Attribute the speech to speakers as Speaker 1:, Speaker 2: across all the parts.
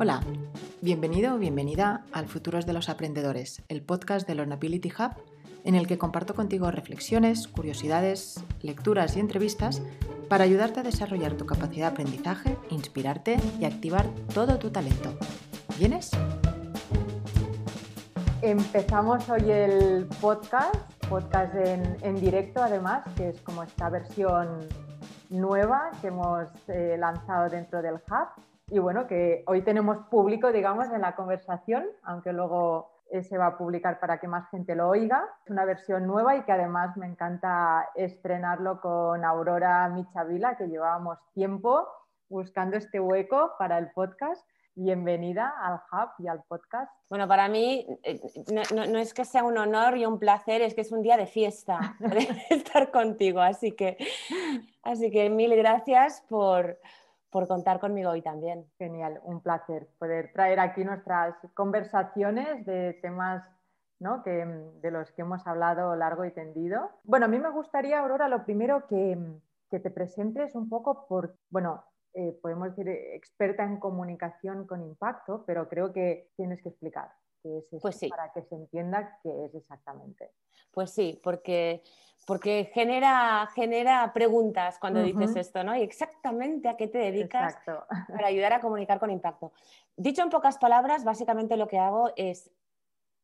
Speaker 1: Hola, bienvenido o bienvenida al Futuros de los Aprendedores, el podcast de Learnability Hub, en el que comparto contigo reflexiones, curiosidades, lecturas y entrevistas para ayudarte a desarrollar tu capacidad de aprendizaje, inspirarte y activar todo tu talento. ¿Vienes? Empezamos hoy el podcast, podcast en, directo además, que es como esta versión nueva que hemos eh, lanzado dentro del Hub y bueno, que hoy tenemos público, digamos, en la conversación, aunque luego eh, se va a publicar para que más gente lo oiga. Es una versión nueva y que además me encanta estrenarlo con Aurora Michavila, que llevábamos tiempo buscando este hueco para el podcast. Bienvenida al Hub y al podcast.
Speaker 2: Bueno, para mí eh, no, no, es que sea un honor y un placer, es que es un día de fiesta estar contigo. Así que, así que mil gracias por, por contar conmigo hoy también.
Speaker 1: Genial, un placer poder traer aquí nuestras conversaciones de temas que, de los que hemos hablado largo y tendido. Bueno, a mí me gustaría, Aurora, lo primero que, que te presentes un poco por, bueno, eh, podemos decir experta en comunicación con impacto, pero creo que tienes que explicar qué es
Speaker 2: pues
Speaker 1: para que se entienda qué es exactamente.
Speaker 2: Pues sí, porque porque genera, genera preguntas cuando dices esto, ¿no? Y exactamente a qué te dedicas para ayudar a comunicar con impacto. Dicho en pocas palabras, básicamente lo que hago es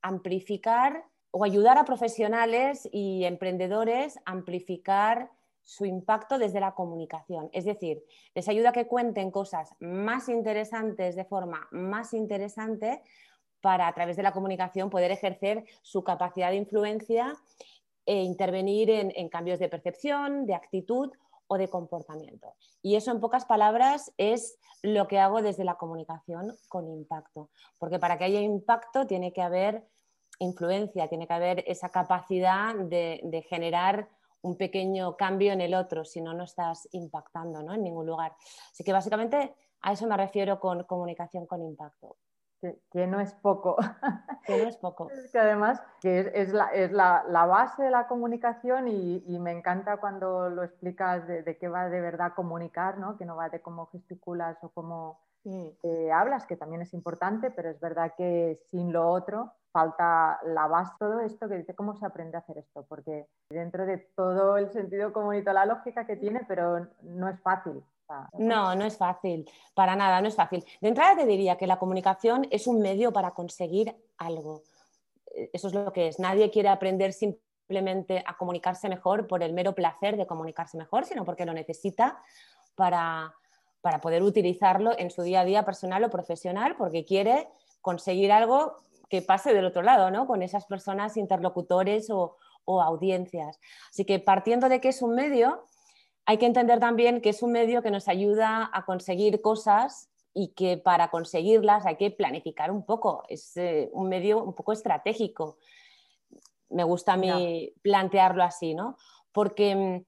Speaker 2: amplificar o ayudar a profesionales y emprendedores a amplificar su impacto desde la comunicación. Es decir, les ayuda a que cuenten cosas más interesantes de forma más interesante para a través de la comunicación poder ejercer su capacidad de influencia e intervenir en, cambios de percepción, de actitud o de comportamiento. Y eso, en pocas palabras, es lo que hago desde la comunicación con impacto. Porque para que haya impacto tiene que haber influencia, tiene que haber esa capacidad de, generar un pequeño cambio en el otro, si no, no estás impactando en ningún lugar. Así que básicamente a eso me refiero con comunicación con impacto
Speaker 1: que, no es poco.
Speaker 2: Que no es poco.
Speaker 1: que además que es, la, base de la comunicación y, me encanta cuando lo explicas de, qué va de verdad comunicar, ¿no? que no va de cómo gesticulas o cómo eh, hablas, que también es importante, pero es verdad que sin lo otro falta la base, todo esto que dice cómo se aprende a hacer esto, porque dentro de todo el sentido común la lógica que tiene, pero no es fácil.
Speaker 2: No, no es fácil, para nada, no es fácil. De entrada te diría que la comunicación es un medio para conseguir algo. Eh, eso es lo que es. Nadie quiere aprender simplemente a comunicarse mejor por el mero placer de comunicarse mejor, sino porque lo necesita para, para poder utilizarlo en su día a día personal o profesional, porque quiere conseguir algo que pase del otro lado, ¿no? Con esas personas interlocutores o, o audiencias. Así que partiendo de que es un medio, hay que entender también que es un medio que nos ayuda a conseguir cosas y que para conseguirlas hay que planificar un poco. Es eh, un medio un poco estratégico. Me gusta a mí plantearlo así, ¿no? Porque mm,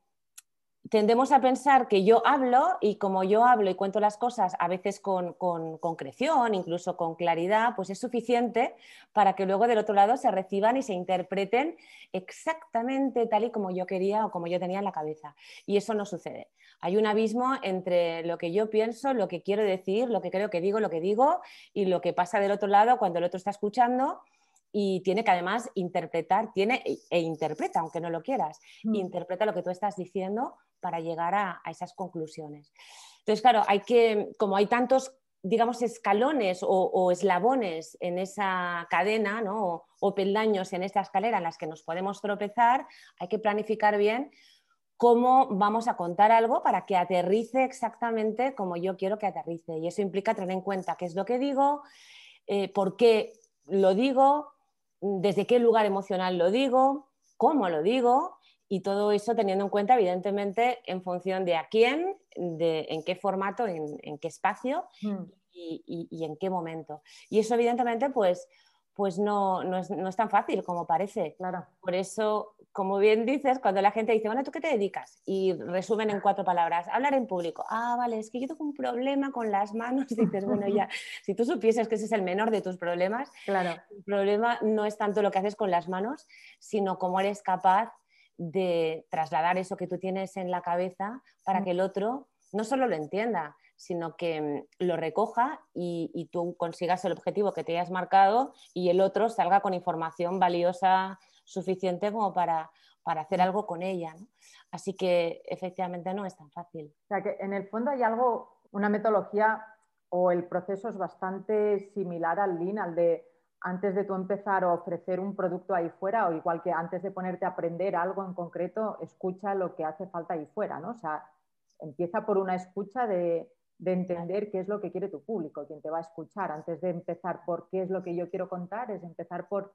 Speaker 2: tendemos a pensar que yo hablo y como yo hablo y cuento las cosas a veces con, concreción, incluso con claridad, pues es suficiente para que luego del otro lado se reciban y se interpreten exactamente tal y como yo quería o como yo tenía en la cabeza. Y eso no sucede. Hay un abismo entre lo que yo pienso, lo que quiero decir, lo que creo que digo, lo que digo y lo que pasa del otro lado cuando el otro está escuchando y tiene que además interpretar, tiene e, e interpreta, aunque no lo quieras, mm. interpreta lo que tú estás diciendo para llegar a, esas conclusiones. Entonces, claro, hay que, como hay tantos digamos, escalones o, eslabones en esa cadena, ¿no? o, peldaños en esta escalera en las que nos podemos tropezar, hay que planificar bien cómo vamos a contar algo para que aterrice exactamente como yo quiero que aterrice. Y eso implica tener en cuenta qué es lo que digo, eh, por qué lo digo, desde qué lugar emocional lo digo, cómo lo digo y todo eso teniendo en cuenta, evidentemente, en función de a quién, de en qué formato, en, qué espacio mm. y, en qué momento. Y eso, evidentemente, pues, pues no, no, es, no, es, tan fácil como parece.
Speaker 1: Claro.
Speaker 2: Por eso, como bien dices, cuando la gente dice, bueno, ¿tú qué te dedicas? Y resumen en cuatro palabras, hablar en público. Ah, vale, es que yo tengo un problema con las manos. dices, bueno, ya, si tú supieses que ese es el menor de tus problemas,
Speaker 1: claro.
Speaker 2: el problema no es tanto lo que haces con las manos, sino cómo eres capaz de trasladar eso que tú tienes en la cabeza para que el otro no solo lo entienda, sino que mm, lo recoja y, tú consigas el objetivo que te hayas marcado y el otro salga con información valiosa suficiente como para, hacer algo con ella. Así que efectivamente no es tan fácil.
Speaker 1: O sea que en el fondo hay algo, una metodología o el proceso es bastante similar al Lean, al de antes de tú empezar a ofrecer un producto ahí fuera, o igual que antes de ponerte a aprender algo en concreto, escucha lo que hace falta ahí fuera, ¿no? O sea, empieza por una escucha de, entender qué es lo que quiere tu público, quién te va a escuchar. Antes de empezar por qué es lo que yo quiero contar, es empezar por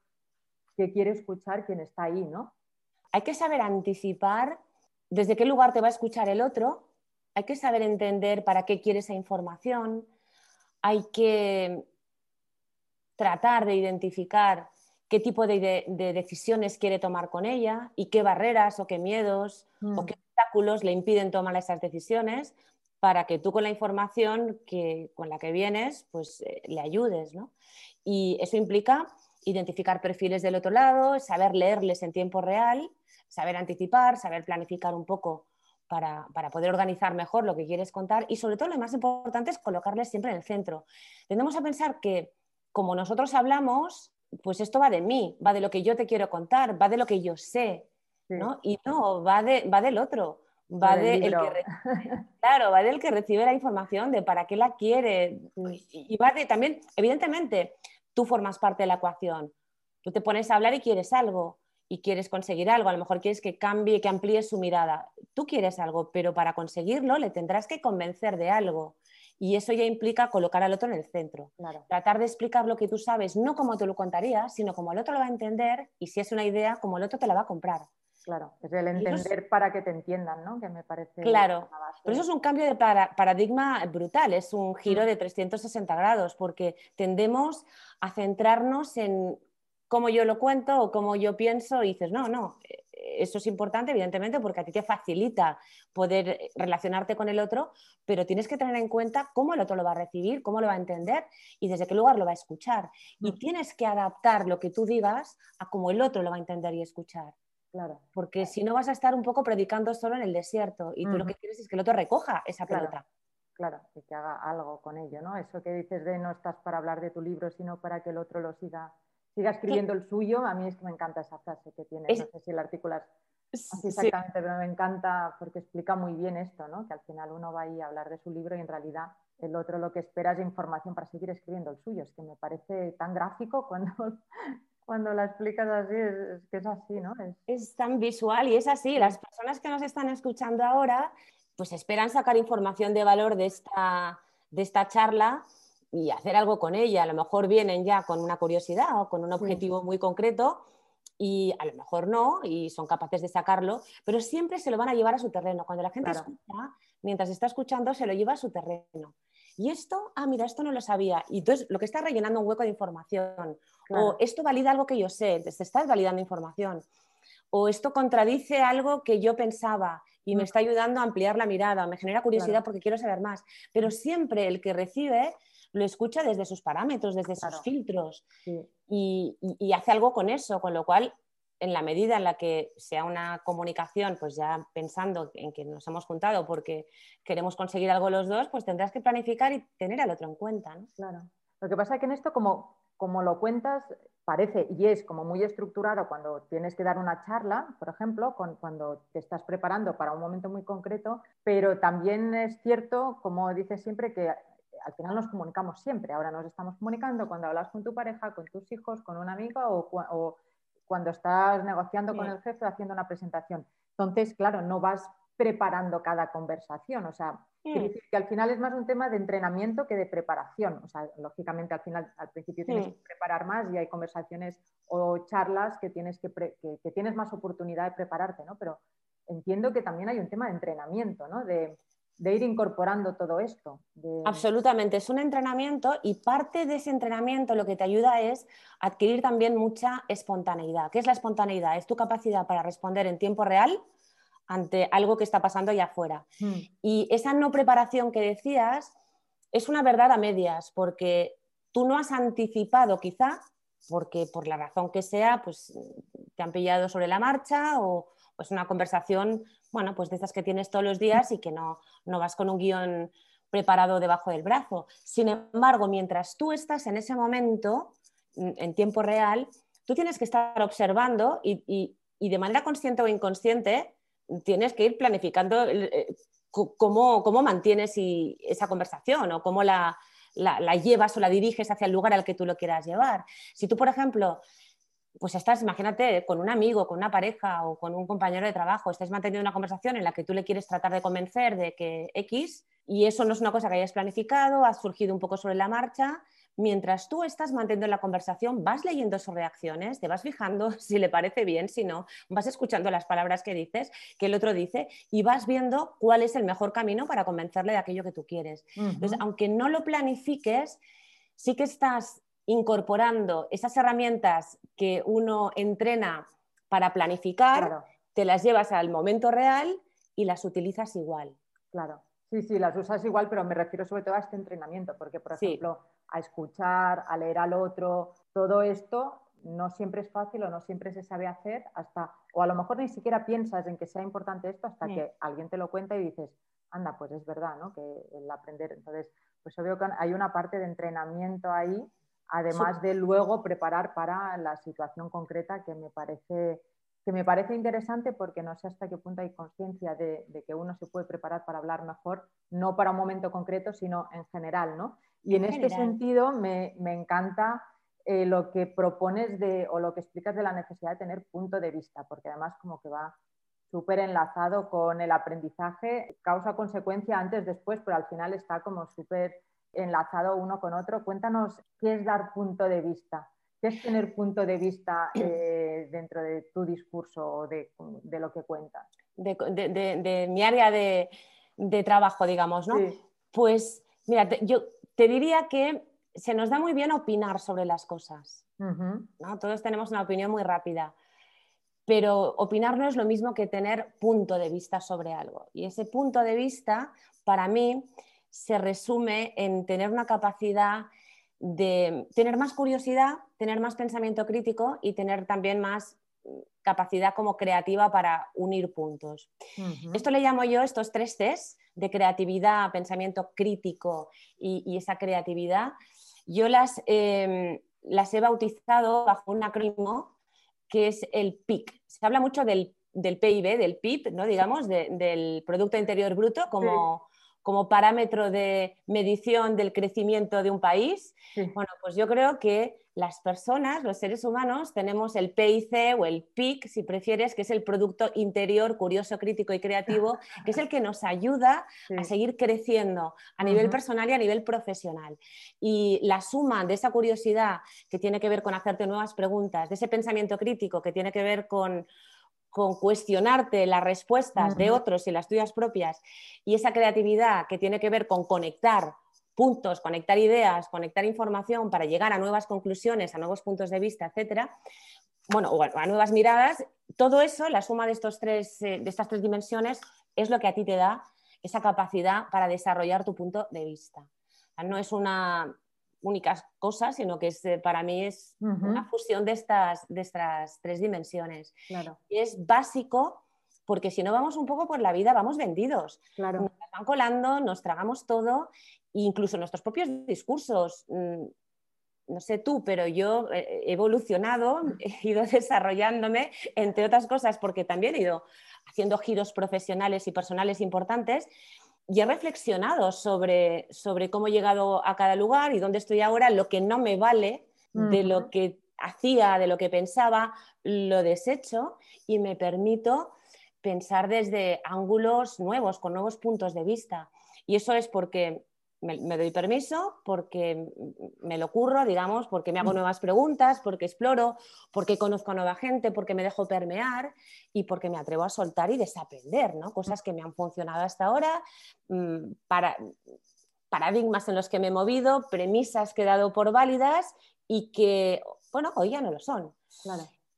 Speaker 1: qué quiere escuchar quien está ahí, ¿no?
Speaker 2: Hay que saber anticipar desde qué lugar te va a escuchar el otro, hay que saber entender para qué quiere esa información, hay que tratar de identificar qué tipo de, decisiones quiere tomar con ella y qué barreras o qué miedos o mm. qué obstáculos le impiden tomar esas decisiones para que tú con la información que, con la que vienes pues eh, le ayudes. Y eso implica identificar perfiles del otro lado, saber leerles en tiempo real, saber anticipar, saber planificar un poco para, para, poder organizar mejor lo que quieres contar y sobre todo lo más importante es colocarles siempre en el centro. Tendemos a pensar que como nosotros hablamos, pues esto va de mí, va de lo que yo te quiero contar, va de lo que yo sé, ¿no? Y no, va, de, va del otro, va del que claro, va del que recibe la información de para qué la quiere y va de también, evidentemente, tú formas parte de la ecuación. Tú te pones a hablar y quieres algo y quieres conseguir algo, a lo mejor quieres que cambie, que amplíe su mirada. Tú quieres algo, pero para conseguirlo le tendrás que convencer de algo. Y eso ya implica colocar al otro en el centro. Tratar de explicar lo que tú sabes, no como te lo contarías, sino como el otro lo va a entender y si es una idea, como el otro te la va a comprar.
Speaker 1: Claro, es el entender para que te entiendan, ¿no? Que me parece.
Speaker 2: Claro, pero eso es un cambio de paradigma brutal, es un giro mm. de 360 grados, porque tendemos a centrarnos en cómo yo lo cuento o cómo yo pienso y dices, no, no, eso es importante, evidentemente, porque a ti te facilita poder relacionarte con el otro, pero tienes que tener en cuenta cómo el otro lo va a recibir, cómo lo va a entender y desde qué lugar lo va a escuchar. Y tienes que adaptar lo que tú digas a cómo el otro lo va a entender y escuchar. Claro. Porque si no vas a estar un poco predicando solo en el desierto y tú lo que quieres es que el otro recoja esa pelota.
Speaker 1: Claro, y que haga algo con ello, ¿no? Eso que dices de no estás para hablar de tu libro, sino para que el otro lo siga siga escribiendo el suyo. A mí es que me encanta esa frase que tiene. No sé si el artículo es así exactamente, pero me encanta porque explica muy bien esto, ¿no? Que al final uno va ahí a hablar de su libro y en realidad el otro lo que espera es información para seguir escribiendo el suyo. Es que me parece tan gráfico cuando, cuando la explicas así, es, que es así, ¿no?
Speaker 2: Es... es tan visual y es así. Las personas que nos están escuchando ahora, pues esperan sacar información de valor de esta, de esta charla y hacer algo con ella. A lo mejor vienen ya con una curiosidad o con un objetivo muy concreto y a lo mejor no y son capaces de sacarlo, pero siempre se lo van a llevar a su terreno. Cuando la gente escucha, mientras está escuchando, se lo lleva a su terreno. Y esto, ah, mira, esto no lo sabía. Y entonces lo que está rellenando un hueco de información. O esto valida algo que yo sé, se está validando información. O esto contradice algo que yo pensaba y me mm. está ayudando a ampliar la mirada, me genera curiosidad porque quiero saber más. Pero siempre el que recibe lo escucha desde sus parámetros, desde sus filtros y, hace algo con eso, con lo cual, en la medida en la que sea una comunicación, pues ya pensando en que nos hemos juntado porque queremos conseguir algo los dos, pues tendrás que planificar y tener al otro en cuenta.
Speaker 1: Claro. Lo que pasa es que en esto, como, como lo cuentas, parece y es como muy estructurado cuando tienes que dar una charla, por ejemplo, cuando te estás preparando para un momento muy concreto, pero también es cierto, como dices siempre, que al final nos comunicamos siempre. Ahora nos estamos comunicando cuando hablas con tu pareja, con tus hijos, con un amigo o, cuando estás negociando con el jefe haciendo una presentación. Entonces, claro, no vas preparando cada conversación. O sea, que al final es más un tema de entrenamiento que de preparación. O sea, lógicamente al final, al principio tienes que preparar más y hay conversaciones o charlas que tienes, que, que, tienes más oportunidad de prepararte, ¿no? Pero entiendo que también hay un tema de entrenamiento, ¿no? De, de ir incorporando todo esto.
Speaker 2: Absolutamente, es un entrenamiento y parte de ese entrenamiento lo que te ayuda es adquirir también mucha espontaneidad. ¿Qué es la espontaneidad? Es tu capacidad para responder en tiempo real ante algo que está pasando allá afuera. Hmm. Y esa no preparación que decías es una verdad a medias, porque tú no has anticipado quizá, porque por la razón que sea, pues te han pillado sobre la marcha o, es una conversación, bueno, pues de estas que tienes todos los días y que no, no vas con un guion preparado debajo del brazo. Sin embargo, mientras tú estás en ese momento, en tiempo real, tú tienes que estar observando y, de manera consciente o inconsciente tienes que ir planificando eh, cómo, mantienes esa conversación o cómo la, la, llevas o la diriges hacia el lugar al que tú lo quieras llevar. Si tú, por ejemplo, pues estás, imagínate, con un amigo, con una pareja o con un compañero de trabajo, estás manteniendo una conversación en la que tú le quieres tratar de convencer de que X, y eso no es una cosa que hayas planificado, has surgido un poco sobre la marcha, mientras tú estás manteniendo la conversación, vas leyendo sus reacciones, te vas fijando si le parece bien, si no, vas escuchando las palabras que dices, que el otro dice, y vas viendo cuál es el mejor camino para convencerle de aquello que tú quieres. Entonces, aunque no lo planifiques, sí que estás incorporando esas herramientas que uno entrena para planificar, te las llevas al momento real y las utilizas igual.
Speaker 1: Claro. Sí, sí, las usas igual, pero me refiero sobre todo a este entrenamiento, porque, por ejemplo, a escuchar, a leer al otro, todo esto no siempre es fácil o no siempre se sabe hacer hasta, o a lo mejor ni siquiera piensas en que sea importante esto hasta que alguien te lo cuenta y dices, anda, pues es verdad, ¿no? Que el aprender, entonces, pues veo que hay una parte de entrenamiento ahí, además de luego preparar para la situación concreta que me parece que me parece interesante porque no sé hasta qué punto hay conciencia de, que uno se puede preparar para hablar mejor, no para un momento concreto, sino en general, ¿no? Y en, este sentido me, encanta eh, lo que propones de, o lo que explicas de la necesidad de tener punto de vista, porque además como que va súper enlazado con el aprendizaje, causa-consecuencia antes, después, pero al final está como súper enlazado uno con otro. Cuéntanos qué es dar punto de vista. ¿Qué es tener punto de vista eh, dentro de tu discurso o de, lo que cuentas?
Speaker 2: De, mi área de, trabajo, digamos, ¿no? Pues, mira, yo te diría que se nos da muy bien opinar sobre las cosas. ¿no? Todos tenemos una opinión muy rápida, pero opinar no es lo mismo que tener punto de vista sobre algo. Y ese punto de vista, para mí, se resume en tener una capacidad de tener más curiosidad, tener más pensamiento crítico y tener también más capacidad como creativa para unir puntos. Esto le llamo yo estos tres Cs de creatividad, pensamiento crítico y, esa creatividad. Yo las, em, las he bautizado bajo un acrónimo que es el PIC. Se habla mucho del, PIB, del PIB, ¿no? digamos, del Producto Interior Bruto como como parámetro de medición del crecimiento de un país, bueno, pues yo creo que las personas, los seres humanos, tenemos el PIC o el PIC, si prefieres, que es el Producto Interior Curioso, Crítico y Creativo, que es el que nos ayuda a seguir creciendo a nivel personal y a nivel profesional. Y la suma de esa curiosidad que tiene que ver con hacerte nuevas preguntas, de ese pensamiento crítico que tiene que ver con con cuestionarte las respuestas de otros y las tuyas propias y esa creatividad que tiene que ver con conectar puntos, conectar ideas, conectar información para llegar a nuevas conclusiones, a nuevos puntos de vista, etcétera, bueno, o a nuevas miradas, todo eso, la suma de, estos tres, eh, de estas tres dimensiones, es lo que a ti te da esa capacidad para desarrollar tu punto de vista. No es una únicas cosas, sino que es, eh, para mí es una fusión de estas, de estas tres dimensiones.
Speaker 1: Claro.
Speaker 2: Y es básico porque si no vamos un poco por la vida, vamos vendidos.
Speaker 1: Claro.
Speaker 2: Nos van colando, nos tragamos todo, incluso nuestros propios discursos. Mm, no sé tú, pero yo he evolucionado, he ido desarrollándome, entre otras cosas, porque también he ido haciendo giros profesionales y personales importantes y he reflexionado sobre, sobre cómo he llegado a cada lugar y dónde estoy ahora, lo que no me vale de lo que hacía, de lo que pensaba, lo desecho y me permito pensar desde ángulos nuevos, con nuevos puntos de vista. Y eso es porque me, doy permiso porque me lo curro, digamos, porque me hago nuevas preguntas, porque exploro, porque conozco a nueva gente, porque me dejo permear y porque me atrevo a soltar y desaprender, ¿no? Cosas que me han funcionado hasta ahora, mm, para, paradigmas en los que me he movido, premisas que he dado por válidas y que, bueno, hoy ya no lo son.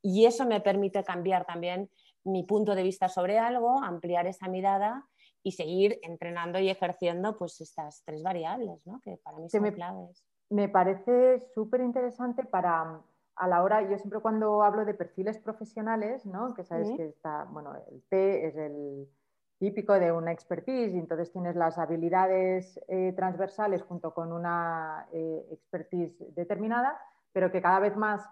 Speaker 2: Y eso me permite cambiar también mi punto de vista sobre algo, ampliar esa mirada y seguir entrenando y ejerciendo pues estas tres variables, ¿no? que para mí son claves.
Speaker 1: Me parece súper interesante para a la hora, yo siempre cuando hablo de perfiles profesionales, ¿no? que sabes que está, bueno, el P es el típico de una expertise y entonces tienes las habilidades eh, transversales junto con una eh, expertise determinada, pero que cada vez más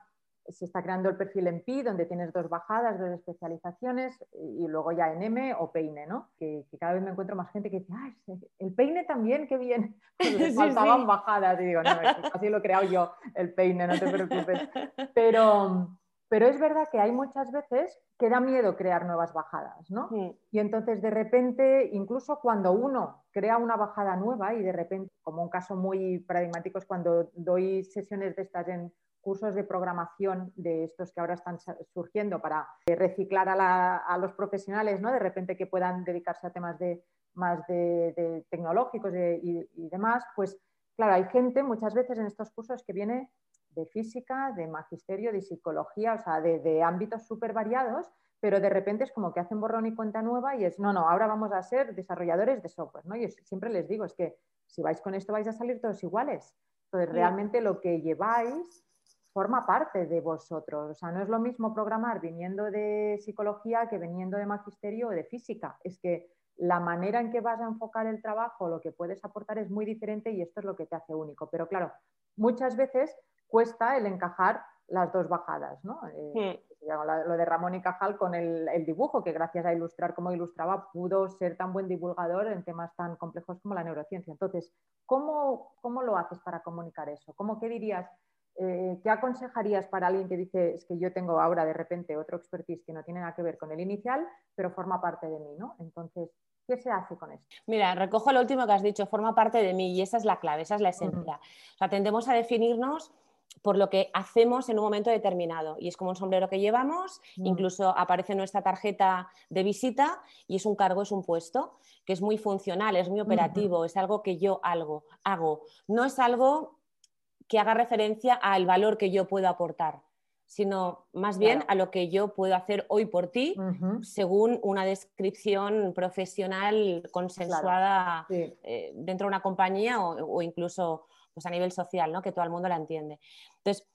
Speaker 1: se está creando el perfil en PI, donde tienes dos bajadas, dos especializaciones y luego ya en M o peine, ¿no? Que, cada vez me encuentro más gente que dice, ¡ay, el peine también, qué bien! Pues faltaban bajadas y digo, no, así lo he creado yo, el peine, no te preocupes. Pero, pero es verdad que hay muchas veces que da miedo crear nuevas bajadas, ¿no? Y entonces de repente, incluso cuando uno crea una bajada nueva y de repente, como un caso muy paradigmático es cuando doy sesiones de estas en cursos de programación de estos que ahora están surgiendo para reciclar a, los profesionales, ¿no? De repente que puedan dedicarse a temas de, más de, tecnológicos y, y demás, pues claro, hay gente muchas veces en estos cursos que viene de física, de magisterio, de psicología, o sea, de, ámbitos súper variados, pero de repente es como que hacen borrón y cuenta nueva y es, no, no, ahora vamos a ser desarrolladores de software, ¿no? Y siempre les digo, es que si vais con esto vais a salir todos iguales. Entonces, realmente lo que lleváis forma parte de vosotros. O sea, no es lo mismo programar viniendo de psicología que viniendo de magisterio o de física. Es que la manera en que vas a enfocar el trabajo, lo que puedes aportar es muy diferente y esto es lo que te hace único. Pero claro, muchas veces cuesta el encajar las dos bajadas, ¿no? Eh. Lo de Ramón y Cajal con el, dibujo, que gracias a ilustrar como ilustraba pudo ser tan buen divulgador en temas tan complejos como la neurociencia. Entonces, ¿cómo, cómo lo haces para comunicar eso? ¿Cómo qué dirías? Eh, ¿Qué aconsejarías para alguien que dice, es que yo tengo ahora de repente otro expertise que no tiene nada que ver con el inicial, pero forma parte de mí, ¿no? Entonces, ¿Qué se hace con esto?
Speaker 2: Mira, recojo lo último que has dicho, forma parte de mí y esa es la clave, esa es la esencia. O sea, tendemos a definirnos por lo que hacemos en un momento determinado. Y es como un sombrero que llevamos, mm. incluso aparece nuestra tarjeta de visita y es un cargo, es un puesto, que es muy funcional, es muy operativo, es algo que yo algo, hago. No es algo que haga referencia al valor que yo puedo aportar, sino más bien a lo que yo puedo hacer hoy por ti, según una descripción profesional consensuada eh, dentro de una compañía o incluso pues a nivel social, ¿no? que todo el mundo la entiende. Entonces,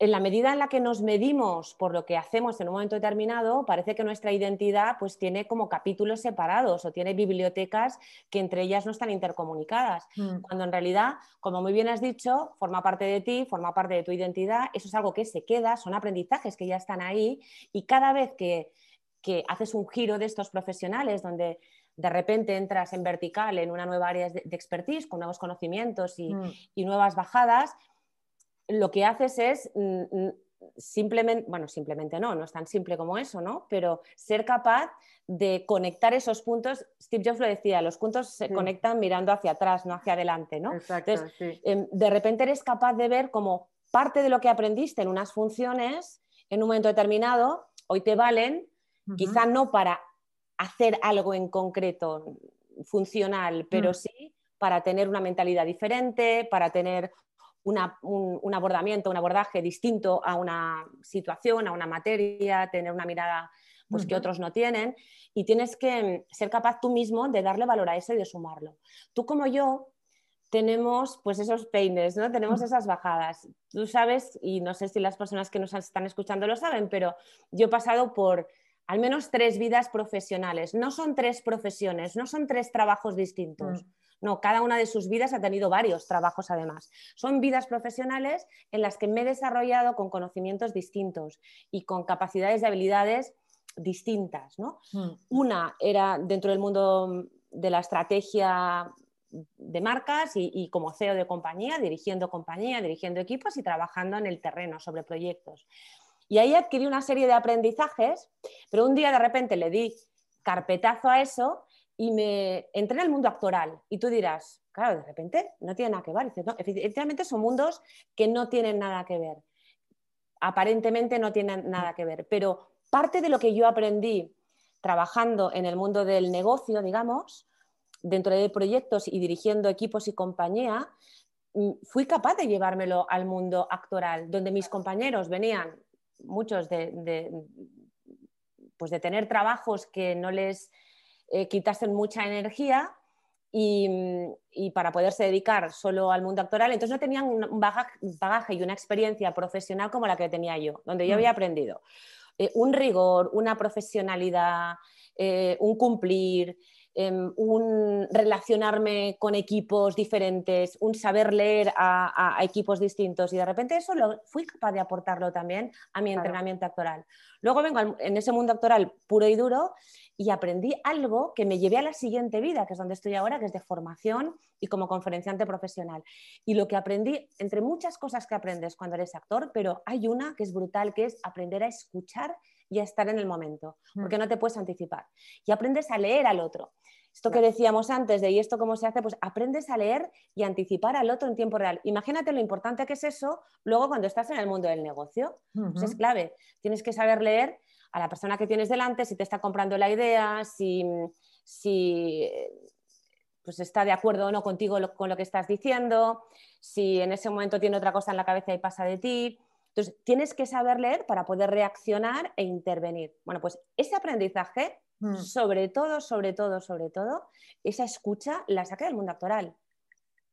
Speaker 2: en la medida en la que nos medimos por lo que hacemos en un momento determinado, parece que nuestra identidad pues, tiene como capítulos separados o tiene bibliotecas que entre ellas no están intercomunicadas, mm. cuando en realidad, como muy bien has dicho, forma parte de ti, forma parte de tu identidad, eso es algo que se queda, son aprendizajes que ya están ahí y cada vez que, que haces un giro de estos profesionales donde de repente entras en vertical en una nueva área de, expertise con nuevos conocimientos mm. y, nuevas bajadas, lo que haces es mm, mm, simplemente, bueno, simplemente no, no es tan simple como eso, ¿no? Pero ser capaz de conectar esos puntos, Steve Jobs lo decía, los puntos se conectan mirando hacia atrás, no hacia adelante, ¿no?
Speaker 1: Entonces,
Speaker 2: em, de repente eres capaz de ver como parte de lo que aprendiste en unas funciones, en un momento determinado, hoy te valen, quizá no para hacer algo en concreto funcional, pero mm. sí para tener una mentalidad diferente, para tener un, abordamiento, un abordaje distinto a una situación, a una materia, tener una mirada pues, que otros no tienen. Y tienes que ser capaz tú mismo de darle valor a eso y de sumarlo. Tú como yo tenemos pues esos peines, ¿no? Tenemos mm. esas bajadas. Tú sabes, y no sé si las personas que nos están escuchando lo saben, pero yo he pasado por al menos tres vidas profesionales. No son tres profesiones, no son tres trabajos distintos. Mm. No, cada una de sus vidas ha tenido varios trabajos además. Son vidas profesionales en las que me he desarrollado con conocimientos distintos y con capacidades y habilidades distintas. ¿no? Mm. Una era dentro del mundo de la estrategia de marcas y, y, como CEO de compañía, dirigiendo compañía, dirigiendo equipos y trabajando en el terreno sobre proyectos. Y ahí adquirí una serie de aprendizajes, pero un día de repente le di carpetazo a eso y me entré en el mundo actoral. Y tú dirás, claro, de repente no tiene nada que ver. efectivamente son mundos que no tienen nada que ver. Aparentemente no tienen nada que ver, pero parte de lo que yo aprendí trabajando en el mundo del negocio, digamos, dentro de proyectos y dirigiendo equipos y compañía, mm, fui capaz de llevármelo al mundo actoral, donde mis compañeros venían muchos de, pues de tener trabajos que no les eh, quitasen mucha energía y, para poderse dedicar solo al mundo actoral, entonces no tenían un bagaje, y una experiencia profesional como la que tenía yo, donde yo mm. había aprendido. Eh, un rigor, una profesionalidad, eh, un cumplir, un relacionarme con equipos diferentes, un saber leer a, equipos distintos y de repente eso lo, fui capaz de aportarlo también a mi entrenamiento actoral. Luego vengo en ese mundo actoral puro y duro y aprendí algo que me llevé a la siguiente vida, que es donde estoy ahora, que es de formación y como conferenciante profesional. Y lo que aprendí, entre muchas cosas que aprendes cuando eres actor, pero hay una que es brutal, que es aprender a escuchar y a estar en el momento, mm. porque no te puedes anticipar. Y aprendes a leer al otro. Esto que decíamos antes de y esto cómo se hace, pues aprendes a leer y anticipar al otro en tiempo real. Imagínate lo importante que es eso luego cuando estás en el mundo del negocio. Pues es clave. Tienes que saber leer a la persona que tienes delante, si te está comprando la idea, si, si pues está de acuerdo o no contigo con lo que estás diciendo, si en ese momento tiene otra cosa en la cabeza y pasa de ti. Entonces, tienes que saber leer para poder reaccionar e intervenir. Bueno, pues ese aprendizaje, mm. sobre todo, sobre todo, sobre todo, esa escucha la saqué del mundo actoral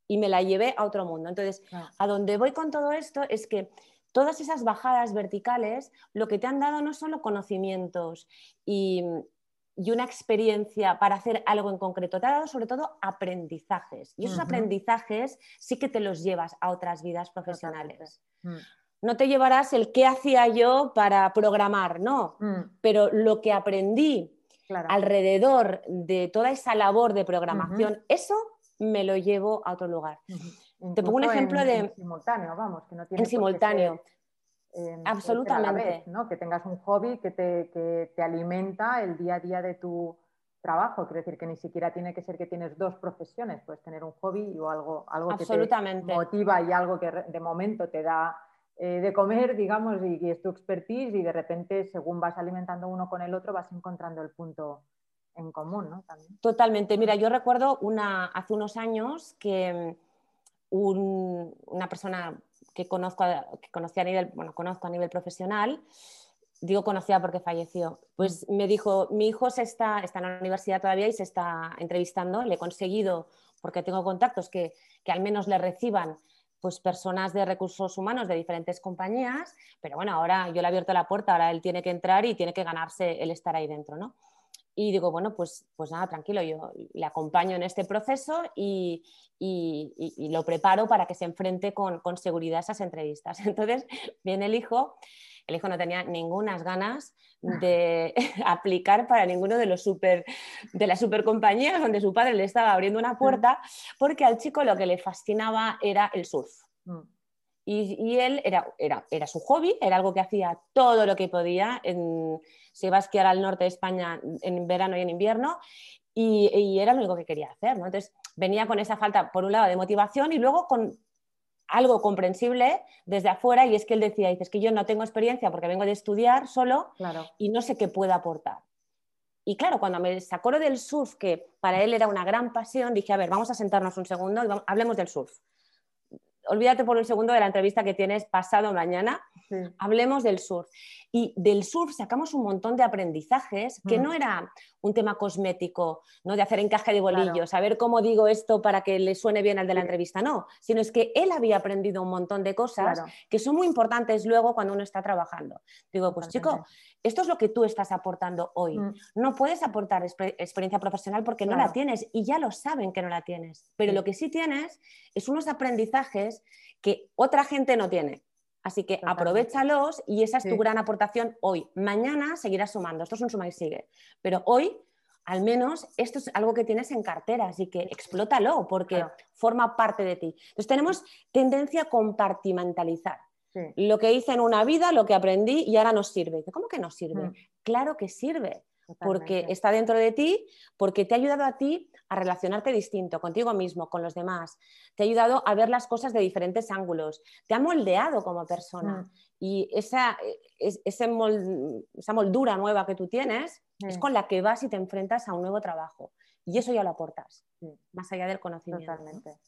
Speaker 2: y me la llevé a otro mundo. Entonces, a donde voy con todo esto es que todas esas bajadas verticales lo que te han dado no solo conocimientos y, una experiencia para hacer algo en concreto, te ha dado sobre todo aprendizajes. Y esos aprendizajes sí que te los llevas a otras vidas profesionales. Mm. No te llevarás el qué hacía yo para programar, no, mm. pero lo que aprendí alrededor de toda esa labor de programación, eso me lo llevo a otro lugar. Te pongo un ejemplo de...
Speaker 1: En simultáneo, vamos, que no tiene
Speaker 2: En simultáneo. Absolutamente.
Speaker 1: ¿no? Que tengas un hobby que te, alimenta el día a día de tu trabajo. Quiero decir que ni siquiera tiene que ser que tienes dos profesiones, puedes tener un hobby o algo, algo que te motiva y algo que de momento te da eh, de comer, digamos, y, es tu expertise y de repente según vas alimentando uno con el otro vas encontrando el punto en común, ¿no?
Speaker 2: Totalmente. Mira, yo recuerdo una, hace unos años que una persona que conozco, que conocí a nivel, bueno, conozco a nivel profesional, digo conocía porque falleció, pues mm. me dijo, mi hijo se está, está en la universidad todavía y se está entrevistando, le he conseguido, porque tengo contactos que, que al menos le reciban pues personas de recursos humanos de diferentes compañías, pero bueno, ahora yo le he abierto la puerta, ahora él tiene que entrar y tiene que ganarse el estar ahí dentro, ¿no? Y digo, bueno, pues, pues nada, tranquilo, yo le acompaño en este proceso y, lo preparo para que se enfrente con, seguridad a esas entrevistas. Entonces viene el hijo, el hijo no tenía ninguna ganas de aplicar para ninguno de, los super, de las supercompañías donde su padre le estaba abriendo una puerta, porque al chico lo que le fascinaba era el surf. Mm. Y, él era, era, era, su hobby, era algo que hacía todo lo que podía. En, se iba a esquiar al norte de España en verano y en invierno y, era lo único que quería hacer. ¿no? Entonces venía con esa falta, por un lado, de motivación y luego con algo comprensible desde afuera y es que él decía, dices que yo no tengo experiencia porque vengo de estudiar solo y no sé qué puedo aportar. Y claro, cuando me sacó lo del surf, que para él era una gran pasión, dije, a ver, vamos a sentarnos un segundo y hablemos del surf olvídate por un segundo de la entrevista que tienes pasado mañana, hablemos del surf. Y del surf sacamos un montón de aprendizajes que mm. no era un tema cosmético, no de hacer encaje de bolillos, saber cómo digo esto para que le suene bien al de la entrevista, no, sino es que él había aprendido un montón de cosas que son muy importantes luego cuando uno está trabajando. Digo, pues chico, esto es lo que tú estás aportando hoy. Mm. No puedes aportar experiencia profesional porque no la tienes y ya lo saben que no la tienes, pero lo que sí tienes es unos aprendizajes que otra gente no tiene. Así que aprovechalos y esa es tu gran aportación hoy. Mañana seguirás sumando, esto es un suma y sigue. Pero hoy, al menos, esto es algo que tienes en cartera, así que explótalo porque forma parte de ti. Entonces tenemos tendencia a compartimentalizar. Lo que hice en una vida, lo que aprendí y ahora nos sirve. ¿Cómo que nos sirve? Mm. Claro que sirve porque está dentro de ti, porque te ha ayudado a ti a relacionarte distinto contigo mismo, con los demás, te ha ayudado a ver las cosas de diferentes ángulos, te ha moldeado como persona. Mm. Y esa, esa moldura nueva que tú tienes es con la que vas y te enfrentas a un nuevo trabajo. Y eso ya lo aportas, más allá del conocimiento.
Speaker 1: Totalmente.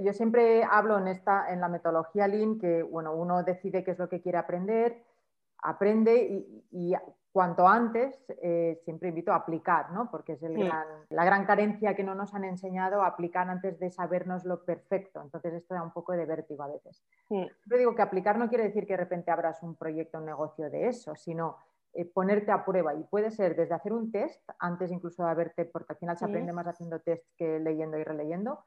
Speaker 1: yo, siempre hablo en, esta, en la metodología Lean que bueno, uno decide qué es lo que quiere aprender, aprende y cuanto antes, eh, siempre invito a aplicar, ¿no? porque es la gran carencia que no nos han enseñado a aplicar antes de sabernos lo perfecto. Entonces esto da un poco de vértigo a veces. Siempre digo que aplicar no quiere decir que de repente abras un proyecto, un negocio de eso, sino eh, ponerte a prueba y puede ser desde hacer un test antes incluso de haberte, porque al final se aprende más haciendo test que leyendo y releyendo,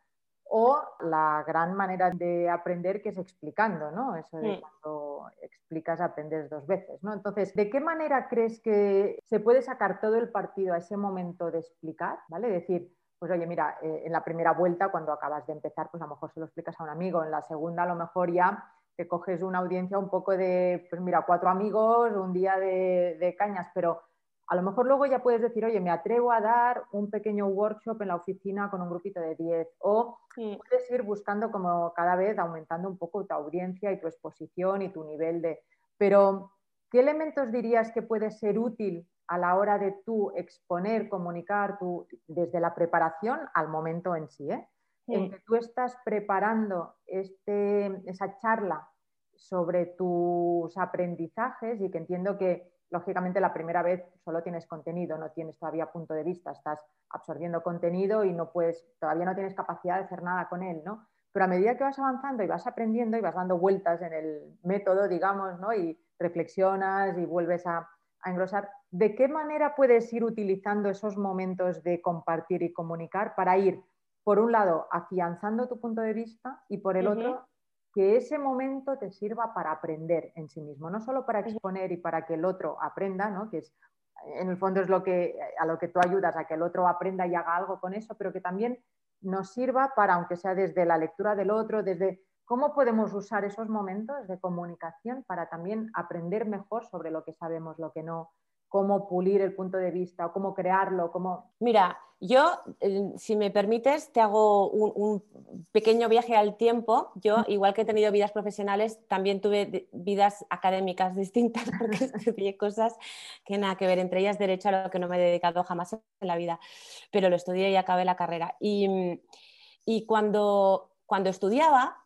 Speaker 1: o la gran manera de aprender que es explicando, ¿no? Eso de cuando explicas aprendes dos veces, ¿no? Entonces, ¿de qué manera crees que se puede sacar todo el partido a ese momento de explicar, ¿vale? Decir, pues oye, mira, eh, en la primera vuelta, cuando acabas de empezar, pues a lo mejor se lo explicas a un amigo, en la segunda a lo mejor ya te coges una audiencia un poco de, pues mira, cuatro amigos, un día de, cañas, pero a lo mejor luego ya puedes decir, oye, me atrevo a dar un pequeño workshop en la oficina con un grupito de 10 o puedes ir buscando como cada vez aumentando un poco tu audiencia y tu exposición y tu nivel de... Pero, ¿qué elementos dirías que puede ser útil a la hora de tú exponer, comunicar, tú, desde la preparación al momento en sí? ¿eh? en que tú estás preparando este, esa charla sobre tus aprendizajes y que entiendo que lógicamente la primera vez solo tienes contenido, no tienes todavía punto de vista, estás absorbiendo contenido y no puedes, todavía no tienes capacidad de hacer nada con él, ¿no? Pero a medida que vas avanzando y vas aprendiendo y vas dando vueltas en el método, digamos, ¿no? Y reflexionas y vuelves a, a engrosar, ¿de qué manera puedes ir utilizando esos momentos de compartir y comunicar para ir por un lado, afianzando tu punto de vista y por el otro, que ese momento te sirva para aprender en sí mismo, no solo para exponer y para que el otro aprenda, ¿no? que es, en el fondo es lo que, a lo que tú ayudas, a que el otro aprenda y haga algo con eso, pero que también nos sirva para, aunque sea desde la lectura del otro, desde cómo podemos usar esos momentos de comunicación para también aprender mejor sobre lo que sabemos, lo que no, cómo pulir el punto de vista o cómo crearlo, cómo...
Speaker 2: Mira, yo, eh, si me permites, te hago un, pequeño viaje al tiempo. Yo, igual que he tenido vidas profesionales, también tuve vidas académicas distintas porque estudié cosas que nada que ver, entre ellas derecho a lo que no me he dedicado jamás en la vida, pero lo estudié y acabé la carrera. Y, y cuando, cuando estudiaba,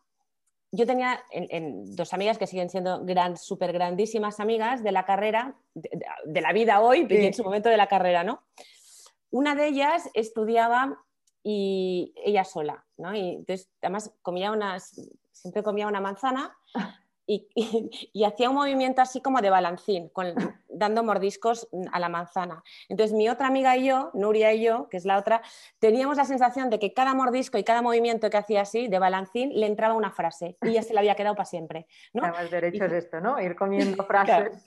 Speaker 2: yo tenía en, dos amigas que siguen siendo gran, súper grandísimas amigas de la carrera, de, la vida hoy, en su momento de la carrera, ¿no? Una de ellas estudiaba y ella sola, ¿no? Y entonces, además, comía unas, siempre comía una manzana y, hacía un movimiento así como de balancín, dando mordiscos a la manzana. Entonces mi otra amiga y yo, Nuria y yo, que es la otra, teníamos la sensación de que cada mordisco y cada movimiento que hacía así de balancín le entraba una frase y ya se la había quedado para siempre. ¿no?
Speaker 1: Además, derecho es esto, ¿no? Ir comiendo frases.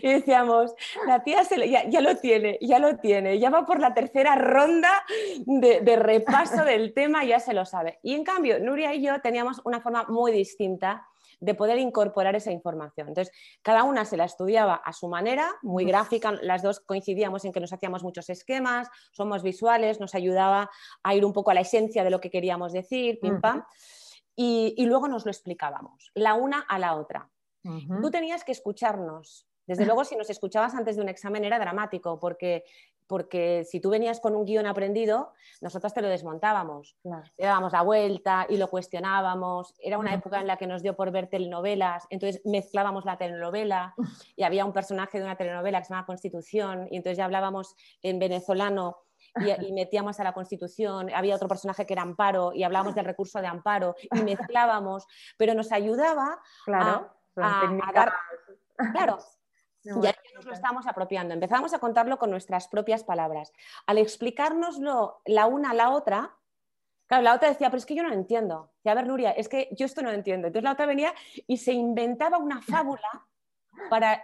Speaker 2: Y decíamos, la tía ya, lo tiene, ya lo tiene, ya va por la tercera ronda de, de repaso del tema, ya se lo sabe. Y en cambio, Nuria y yo teníamos una forma muy distinta de poder incorporar esa información. Entonces, cada una se la estudiaba a su manera, muy gráfica, las dos coincidíamos en que nos hacíamos muchos esquemas, somos visuales, nos ayudaba a ir un poco a la esencia de lo que queríamos decir, pim pam, y, luego nos lo explicábamos, la una a la otra. Tú tenías que escucharnos. Desde luego, si nos escuchabas antes de un examen era dramático, porque porque si tú venías con un guion aprendido, nosotros te lo desmontábamos. Le dábamos la vuelta y lo cuestionábamos. Era una época en la que nos dio por ver telenovelas, entonces mezclábamos la telenovela y había un personaje de una telenovela que se llama Constitución y entonces ya hablábamos en venezolano y, metíamos a la Constitución, había otro personaje que era Amparo y hablábamos del recurso de Amparo y mezclábamos, pero nos ayudaba
Speaker 1: claro,
Speaker 2: a, dar... Claro, ya nos lo estamos apropiando. Empezamos a contarlo con nuestras propias palabras. Al explicárnoslo la una a la otra, claro, la otra decía, pero es que yo no lo entiendo. Y a ver, Nuria, es que yo esto no lo entiendo. Entonces la otra venía y se inventaba una fábula para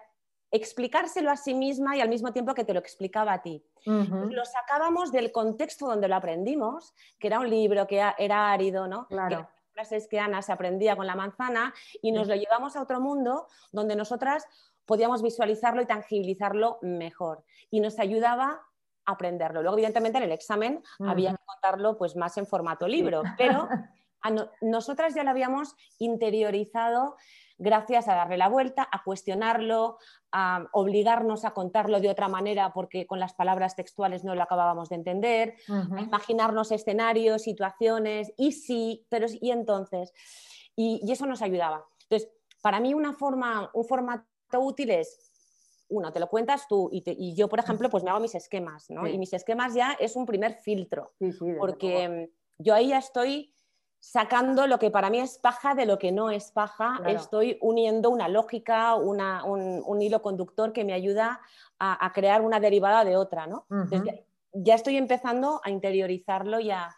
Speaker 2: explicárselo a sí misma y al mismo tiempo que te lo explicaba a ti. Lo sacábamos del contexto donde lo aprendimos, que era un libro, que era árido, ¿no?
Speaker 1: Claro.
Speaker 2: Frases que Ana se aprendía con la manzana y nos lo llevamos a otro mundo donde nosotras podíamos visualizarlo y tangibilizarlo mejor. Y nos ayudaba a aprenderlo. Luego, evidentemente, en el examen había que contarlo pues, más en formato libro, pero nosotras ya lo habíamos interiorizado gracias a darle la vuelta, a cuestionarlo, a obligarnos a contarlo de otra manera porque con las palabras textuales no lo acabábamos de entender, a imaginarnos escenarios, situaciones, y sí, pero y entonces. Y, y, eso nos ayudaba. Entonces, para mí una forma, un formato útiles uno, te lo cuentas tú y, yo, por ejemplo, pues me hago mis esquemas, ¿no? Y mis esquemas ya es un primer filtro, porque yo ahí ya estoy sacando lo que para mí es paja de lo que no es paja, estoy uniendo una lógica, un, hilo conductor que me ayuda a, crear una derivada de otra, ¿no? ya estoy empezando a interiorizarlo y a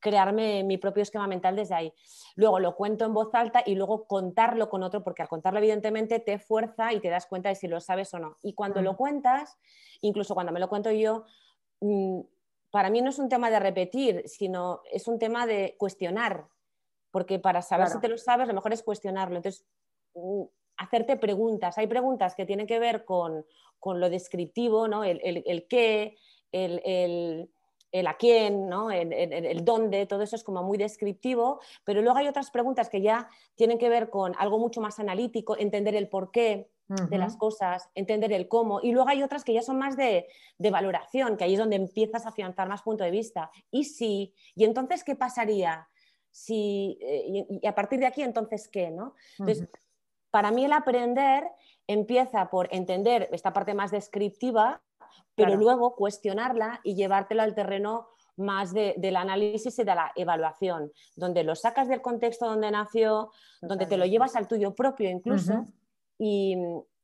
Speaker 2: crearme mi propio esquema mental desde ahí. Luego lo cuento en voz alta y luego contarlo con otro, porque al contarlo evidentemente te fuerza y te das cuenta de si lo sabes o no. Y cuando lo cuentas, incluso cuando me lo cuento yo, mm, para mí no es un tema de repetir, sino es un tema de cuestionar, porque para saber si te lo sabes, lo mejor es cuestionarlo. Entonces, mm, hacerte preguntas. Hay preguntas que tienen que ver con, lo descriptivo, ¿no? el, el, qué, el, el, a quién, ¿no? el, dónde, todo eso es como muy descriptivo, pero luego hay otras preguntas que ya tienen que ver con algo mucho más analítico, entender el porqué, de las cosas, entender el cómo. Y luego hay otras que ya son más de, valoración, que ahí es donde empiezas a afianzar más punto de vista. Y sí, y entonces, ¿qué pasaría? Si, eh, y, a partir de aquí, entonces, ¿qué? ¿no? Entonces, para mí el aprender empieza por entender esta parte más descriptiva, pero luego cuestionarla y llevártelo al terreno más del análisis y de la evaluación, donde lo sacas del contexto donde nació, donde te lo llevas al tuyo propio incluso, y,